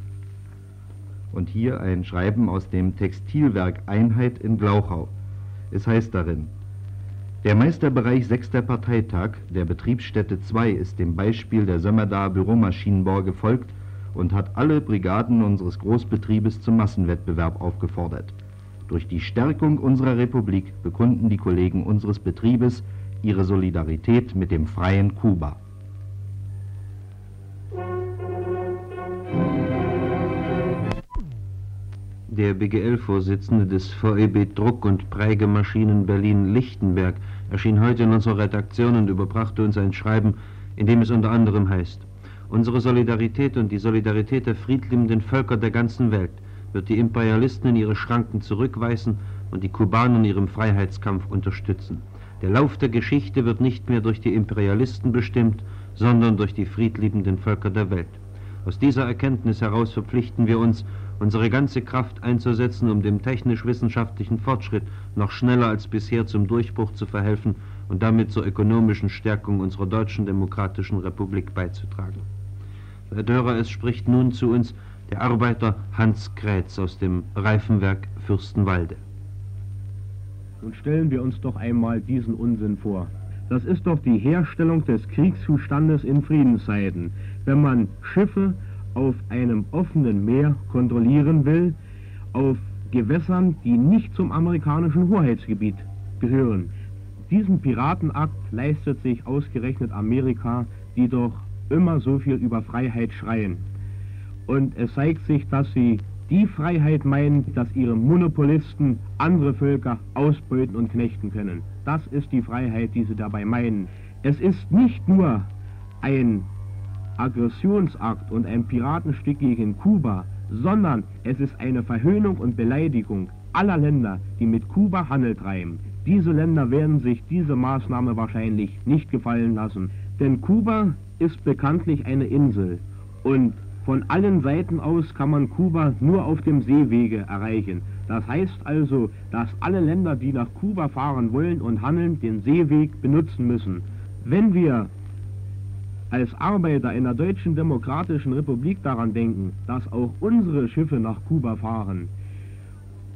Und hier ein Schreiben aus dem Textilwerk Einheit in Glauchau. Es heißt darin, der Meisterbereich 6. Parteitag der Betriebsstätte 2 ist dem Beispiel der Sömmerdaer Büromaschinenbau gefolgt und hat alle Brigaden unseres Großbetriebes zum Massenwettbewerb aufgefordert. Durch die Stärkung unserer Republik bekunden die Kollegen unseres Betriebes ihre Solidarität mit dem freien Kuba. Der BGL-Vorsitzende des VEB Druck- und Prägemaschinen Berlin-Lichtenberg erschien heute in unserer Redaktion und überbrachte uns ein Schreiben, in dem es unter anderem heißt, Unsere Solidarität und die Solidarität der friedliebenden Völker der ganzen Welt wird die Imperialisten in ihre Schranken zurückweisen und die Kubaner in ihrem Freiheitskampf unterstützen. Der Lauf der Geschichte wird nicht mehr durch die Imperialisten bestimmt, sondern durch die friedliebenden Völker der Welt. Aus dieser Erkenntnis heraus verpflichten wir uns, unsere ganze Kraft einzusetzen, um dem technisch-wissenschaftlichen Fortschritt noch schneller als bisher zum Durchbruch zu verhelfen und damit zur ökonomischen Stärkung unserer deutschen demokratischen Republik beizutragen. Herr Dörer, es spricht nun zu uns der Arbeiter Hans Krätz aus dem Reifenwerk Fürstenwalde. Nun stellen wir uns doch einmal diesen Unsinn vor. Das ist doch die Herstellung des Kriegszustandes in Friedenszeiten. Wenn man Schiffe auf einem offenen Meer kontrollieren will, auf Gewässern, die nicht zum amerikanischen Hoheitsgebiet gehören. Diesen Piratenakt leistet sich ausgerechnet Amerika, die doch immer so viel über Freiheit schreien. Und es zeigt sich, dass sie die Freiheit meinen, dass ihre Monopolisten andere Völker ausbeuten und knechten können. Das ist die Freiheit, die sie dabei meinen. Es ist nicht nur ein Aggressionsakt und ein Piratenstück gegen Kuba, sondern es ist eine Verhöhnung und Beleidigung aller Länder, die mit Kuba Handel treiben. Diese Länder werden sich diese Maßnahme wahrscheinlich nicht gefallen lassen, denn Kuba ist bekanntlich eine Insel und von allen Seiten aus kann man Kuba nur auf dem Seewege erreichen. Das heißt also, dass alle Länder, die nach Kuba fahren wollen und handeln, den Seeweg benutzen müssen. Wenn wir als Arbeiter in der Deutschen Demokratischen Republik daran denken, dass auch unsere Schiffe nach Kuba fahren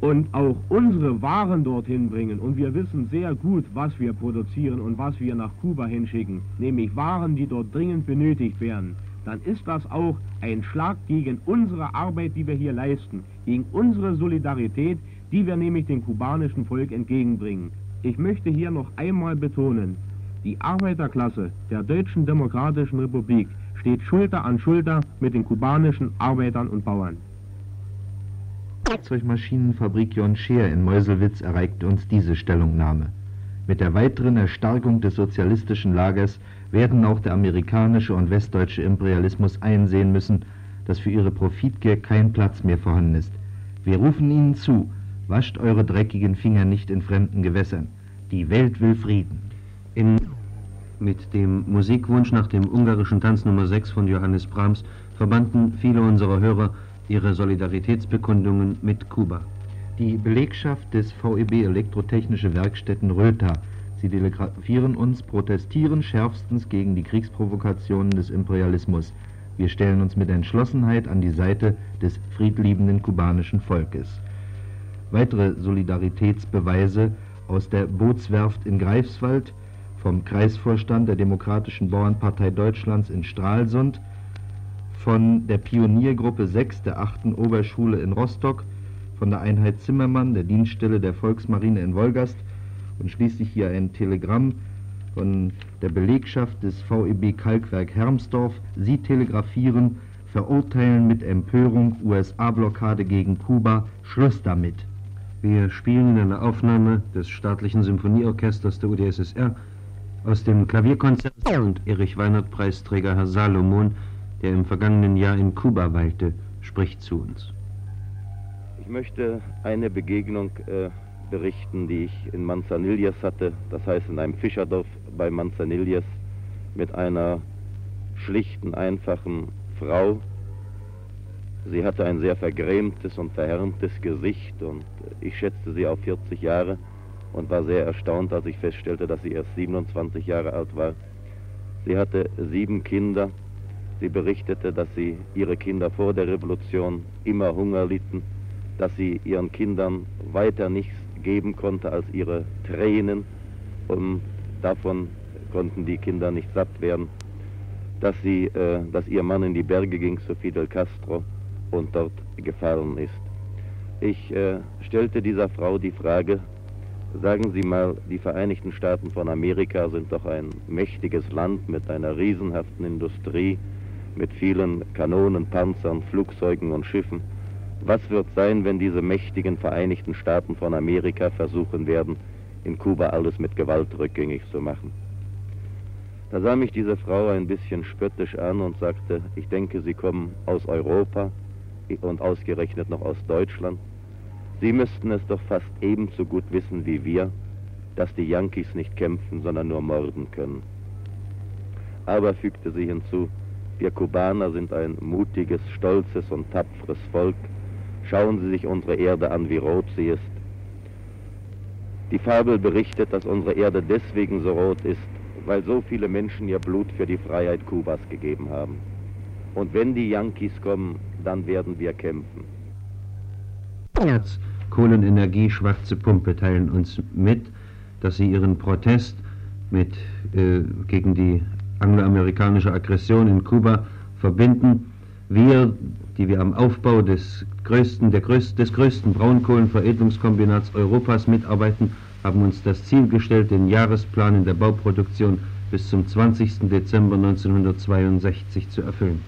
und auch unsere Waren dorthin bringen und wir wissen sehr gut, was wir produzieren und was wir nach Kuba hinschicken, nämlich Waren, die dort dringend benötigt werden, dann ist das auch ein Schlag gegen unsere Arbeit, die wir hier leisten, gegen unsere Solidarität, die wir nämlich dem kubanischen Volk entgegenbringen. Ich möchte hier noch einmal betonen, die Arbeiterklasse der Deutschen Demokratischen Republik steht Schulter an Schulter mit den kubanischen Arbeitern und Bauern. Fahrzeugmaschinenfabrik John Scheer in Meuselwitz erreicht uns diese Stellungnahme. Mit der weiteren Erstarkung des sozialistischen Lagers werden auch der amerikanische und westdeutsche Imperialismus einsehen müssen, dass für ihre Profitgier kein Platz mehr vorhanden ist. Wir rufen ihnen zu, wascht eure dreckigen Finger nicht in fremden Gewässern. Die Welt will Frieden. In mit dem Musikwunsch nach dem ungarischen Tanz Nummer 6 von Johannes Brahms verbanden viele unserer Hörer ihre Solidaritätsbekundungen mit Kuba. Die Belegschaft des VEB Elektrotechnische Werkstätten Rötha, sie telegrafieren uns, protestieren schärfstens gegen die Kriegsprovokationen des Imperialismus. Wir stellen uns mit Entschlossenheit an die Seite des friedliebenden kubanischen Volkes. Weitere Solidaritätsbeweise aus der Bootswerft in Greifswald, vom Kreisvorstand der Demokratischen Bauernpartei Deutschlands in Stralsund, von der Pioniergruppe 6 der 8. Oberschule in Rostock, von der Einheit Zimmermann der Dienststelle der Volksmarine in Wolgast und schließlich hier ein Telegramm von der Belegschaft des VEB Kalkwerk Hermsdorf. Sie telegrafieren, verurteilen mit Empörung USA-Blockade gegen Kuba, Schluss damit. Wir spielen in einer Aufnahme des staatlichen Symphonieorchesters der UdSSR aus dem Klavierkonzert und Erich Weinert Preisträger Herr Salomon der im vergangenen Jahr in Kuba weilte, spricht zu uns. Ich möchte eine Begegnung äh, berichten, die ich in Manzanillas hatte, das heißt in einem Fischerdorf bei Manzanillas, mit einer schlichten, einfachen Frau. Sie hatte ein sehr vergrämtes und verhärmtes Gesicht und ich schätzte sie auf 40 Jahre und war sehr erstaunt, als ich feststellte, dass sie erst 27 Jahre alt war. Sie hatte sieben Kinder Sie berichtete, dass sie ihre Kinder vor der Revolution immer Hunger litten, dass sie ihren Kindern weiter nichts geben konnte als ihre Tränen und davon konnten die Kinder nicht satt werden, dass, sie, äh, dass ihr Mann in die Berge ging zu Fidel Castro und dort gefallen ist. Ich äh, stellte dieser Frau die Frage, sagen Sie mal, die Vereinigten Staaten von Amerika sind doch ein mächtiges Land mit einer riesenhaften Industrie, mit vielen Kanonen, Panzern, Flugzeugen und Schiffen. Was wird sein, wenn diese mächtigen Vereinigten Staaten von Amerika versuchen werden, in Kuba alles mit Gewalt rückgängig zu machen? Da sah mich diese Frau ein bisschen spöttisch an und sagte, ich denke, Sie kommen aus Europa und ausgerechnet noch aus Deutschland. Sie müssten es doch fast ebenso gut wissen wie wir, dass die Yankees nicht kämpfen, sondern nur morden können. Aber fügte sie hinzu, wir Kubaner sind ein mutiges, stolzes und tapferes Volk. Schauen Sie sich unsere Erde an, wie rot sie ist. Die Fabel berichtet, dass unsere Erde deswegen so rot ist, weil so viele Menschen ihr Blut für die Freiheit Kubas gegeben haben. Und wenn die Yankees kommen, dann werden wir kämpfen. Jetzt Kohlenenergie, schwarze Pumpe teilen uns mit, dass sie ihren Protest mit, äh, gegen die angloamerikanische Aggression in Kuba verbinden. Wir, die wir am Aufbau des größten, der größten, des größten Braunkohlenveredelungskombinats Europas mitarbeiten, haben uns das Ziel gestellt, den Jahresplan in der Bauproduktion bis zum 20. Dezember 1962 zu erfüllen.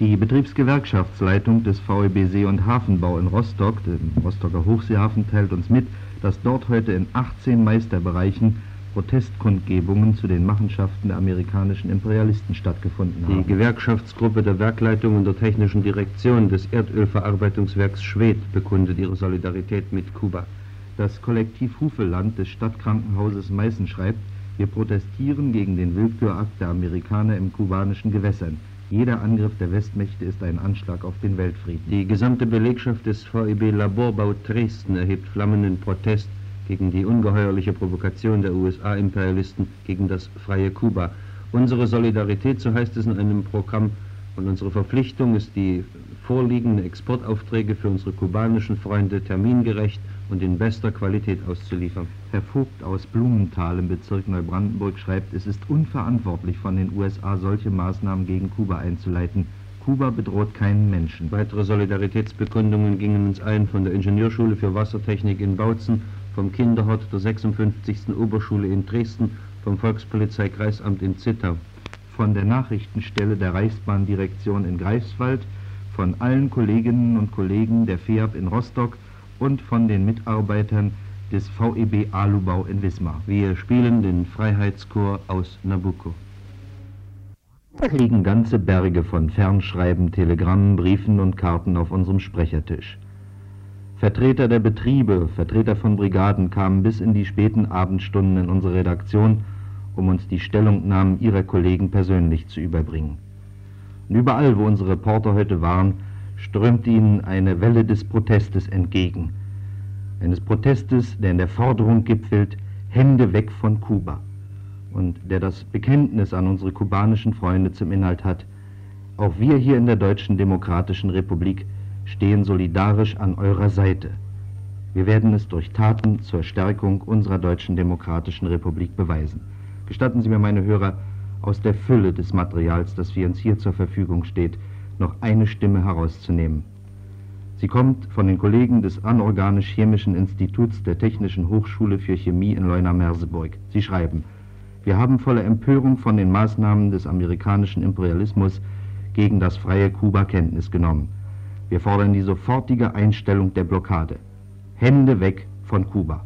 Die Betriebsgewerkschaftsleitung des VEB See- und Hafenbau in Rostock, dem Rostocker Hochseehafen, teilt uns mit, dass dort heute in 18 Meisterbereichen Protestkundgebungen zu den Machenschaften der amerikanischen Imperialisten stattgefunden haben. Die Gewerkschaftsgruppe der Werkleitung und der technischen Direktion des Erdölverarbeitungswerks Schwedt bekundet ihre Solidarität mit Kuba. Das Kollektiv Hufeland des Stadtkrankenhauses Meißen schreibt, wir protestieren gegen den Willkürakt der Amerikaner im kubanischen Gewässern. Jeder Angriff der Westmächte ist ein Anschlag auf den Weltfrieden. Die gesamte Belegschaft des VEB Laborbau Dresden erhebt flammenden Protest gegen die ungeheuerliche Provokation der USA-Imperialisten gegen das freie Kuba. Unsere Solidarität, so heißt es in einem Programm, Und unsere Verpflichtung ist, die vorliegenden Exportaufträge für unsere kubanischen Freunde termingerecht und in bester Qualität auszuliefern. Herr Vogt aus Blumenthal im Bezirk Neubrandenburg schreibt, es ist unverantwortlich von den USA solche Maßnahmen gegen Kuba einzuleiten. Kuba bedroht keinen Menschen. Weitere Solidaritätsbekundungen gingen uns ein von der Ingenieurschule für Wassertechnik in Bautzen, vom Kinderhort der 56. Oberschule in Dresden, vom Volkspolizeikreisamt in Zittau, von der Nachrichtenstelle der Reichsbahndirektion in Greifswald, von allen Kolleginnen und Kollegen der FEAB in Rostock und von den Mitarbeitern des VEB Alubau in Wismar. Wir spielen den Freiheitschor aus Nabucco. Da liegen ganze Berge von Fernschreiben, Telegrammen, Briefen und Karten auf unserem Sprechertisch. Vertreter der Betriebe, Vertreter von Brigaden kamen bis in die späten Abendstunden in unsere Redaktion, um uns die Stellungnahmen ihrer Kollegen persönlich zu überbringen. Und überall, wo unsere Reporter heute waren, strömte ihnen eine Welle des Protestes entgegen. Eines Protestes, der in der Forderung gipfelt, Hände weg von Kuba und der das Bekenntnis an unsere kubanischen Freunde zum Inhalt hat, auch wir hier in der Deutschen Demokratischen Republik stehen solidarisch an eurer Seite. Wir werden es durch Taten zur Stärkung unserer Deutschen Demokratischen Republik beweisen. Gestatten Sie mir, meine Hörer, aus der Fülle des Materials, das für uns hier zur Verfügung steht, noch eine Stimme herauszunehmen. Sie kommt von den Kollegen des Anorganisch-Chemischen Instituts der Technischen Hochschule für Chemie in Leuna-Merseburg. Sie schreiben, wir haben voller Empörung von den Maßnahmen des amerikanischen Imperialismus gegen das freie Kuba Kenntnis genommen. Wir fordern die sofortige Einstellung der Blockade. Hände weg von Kuba.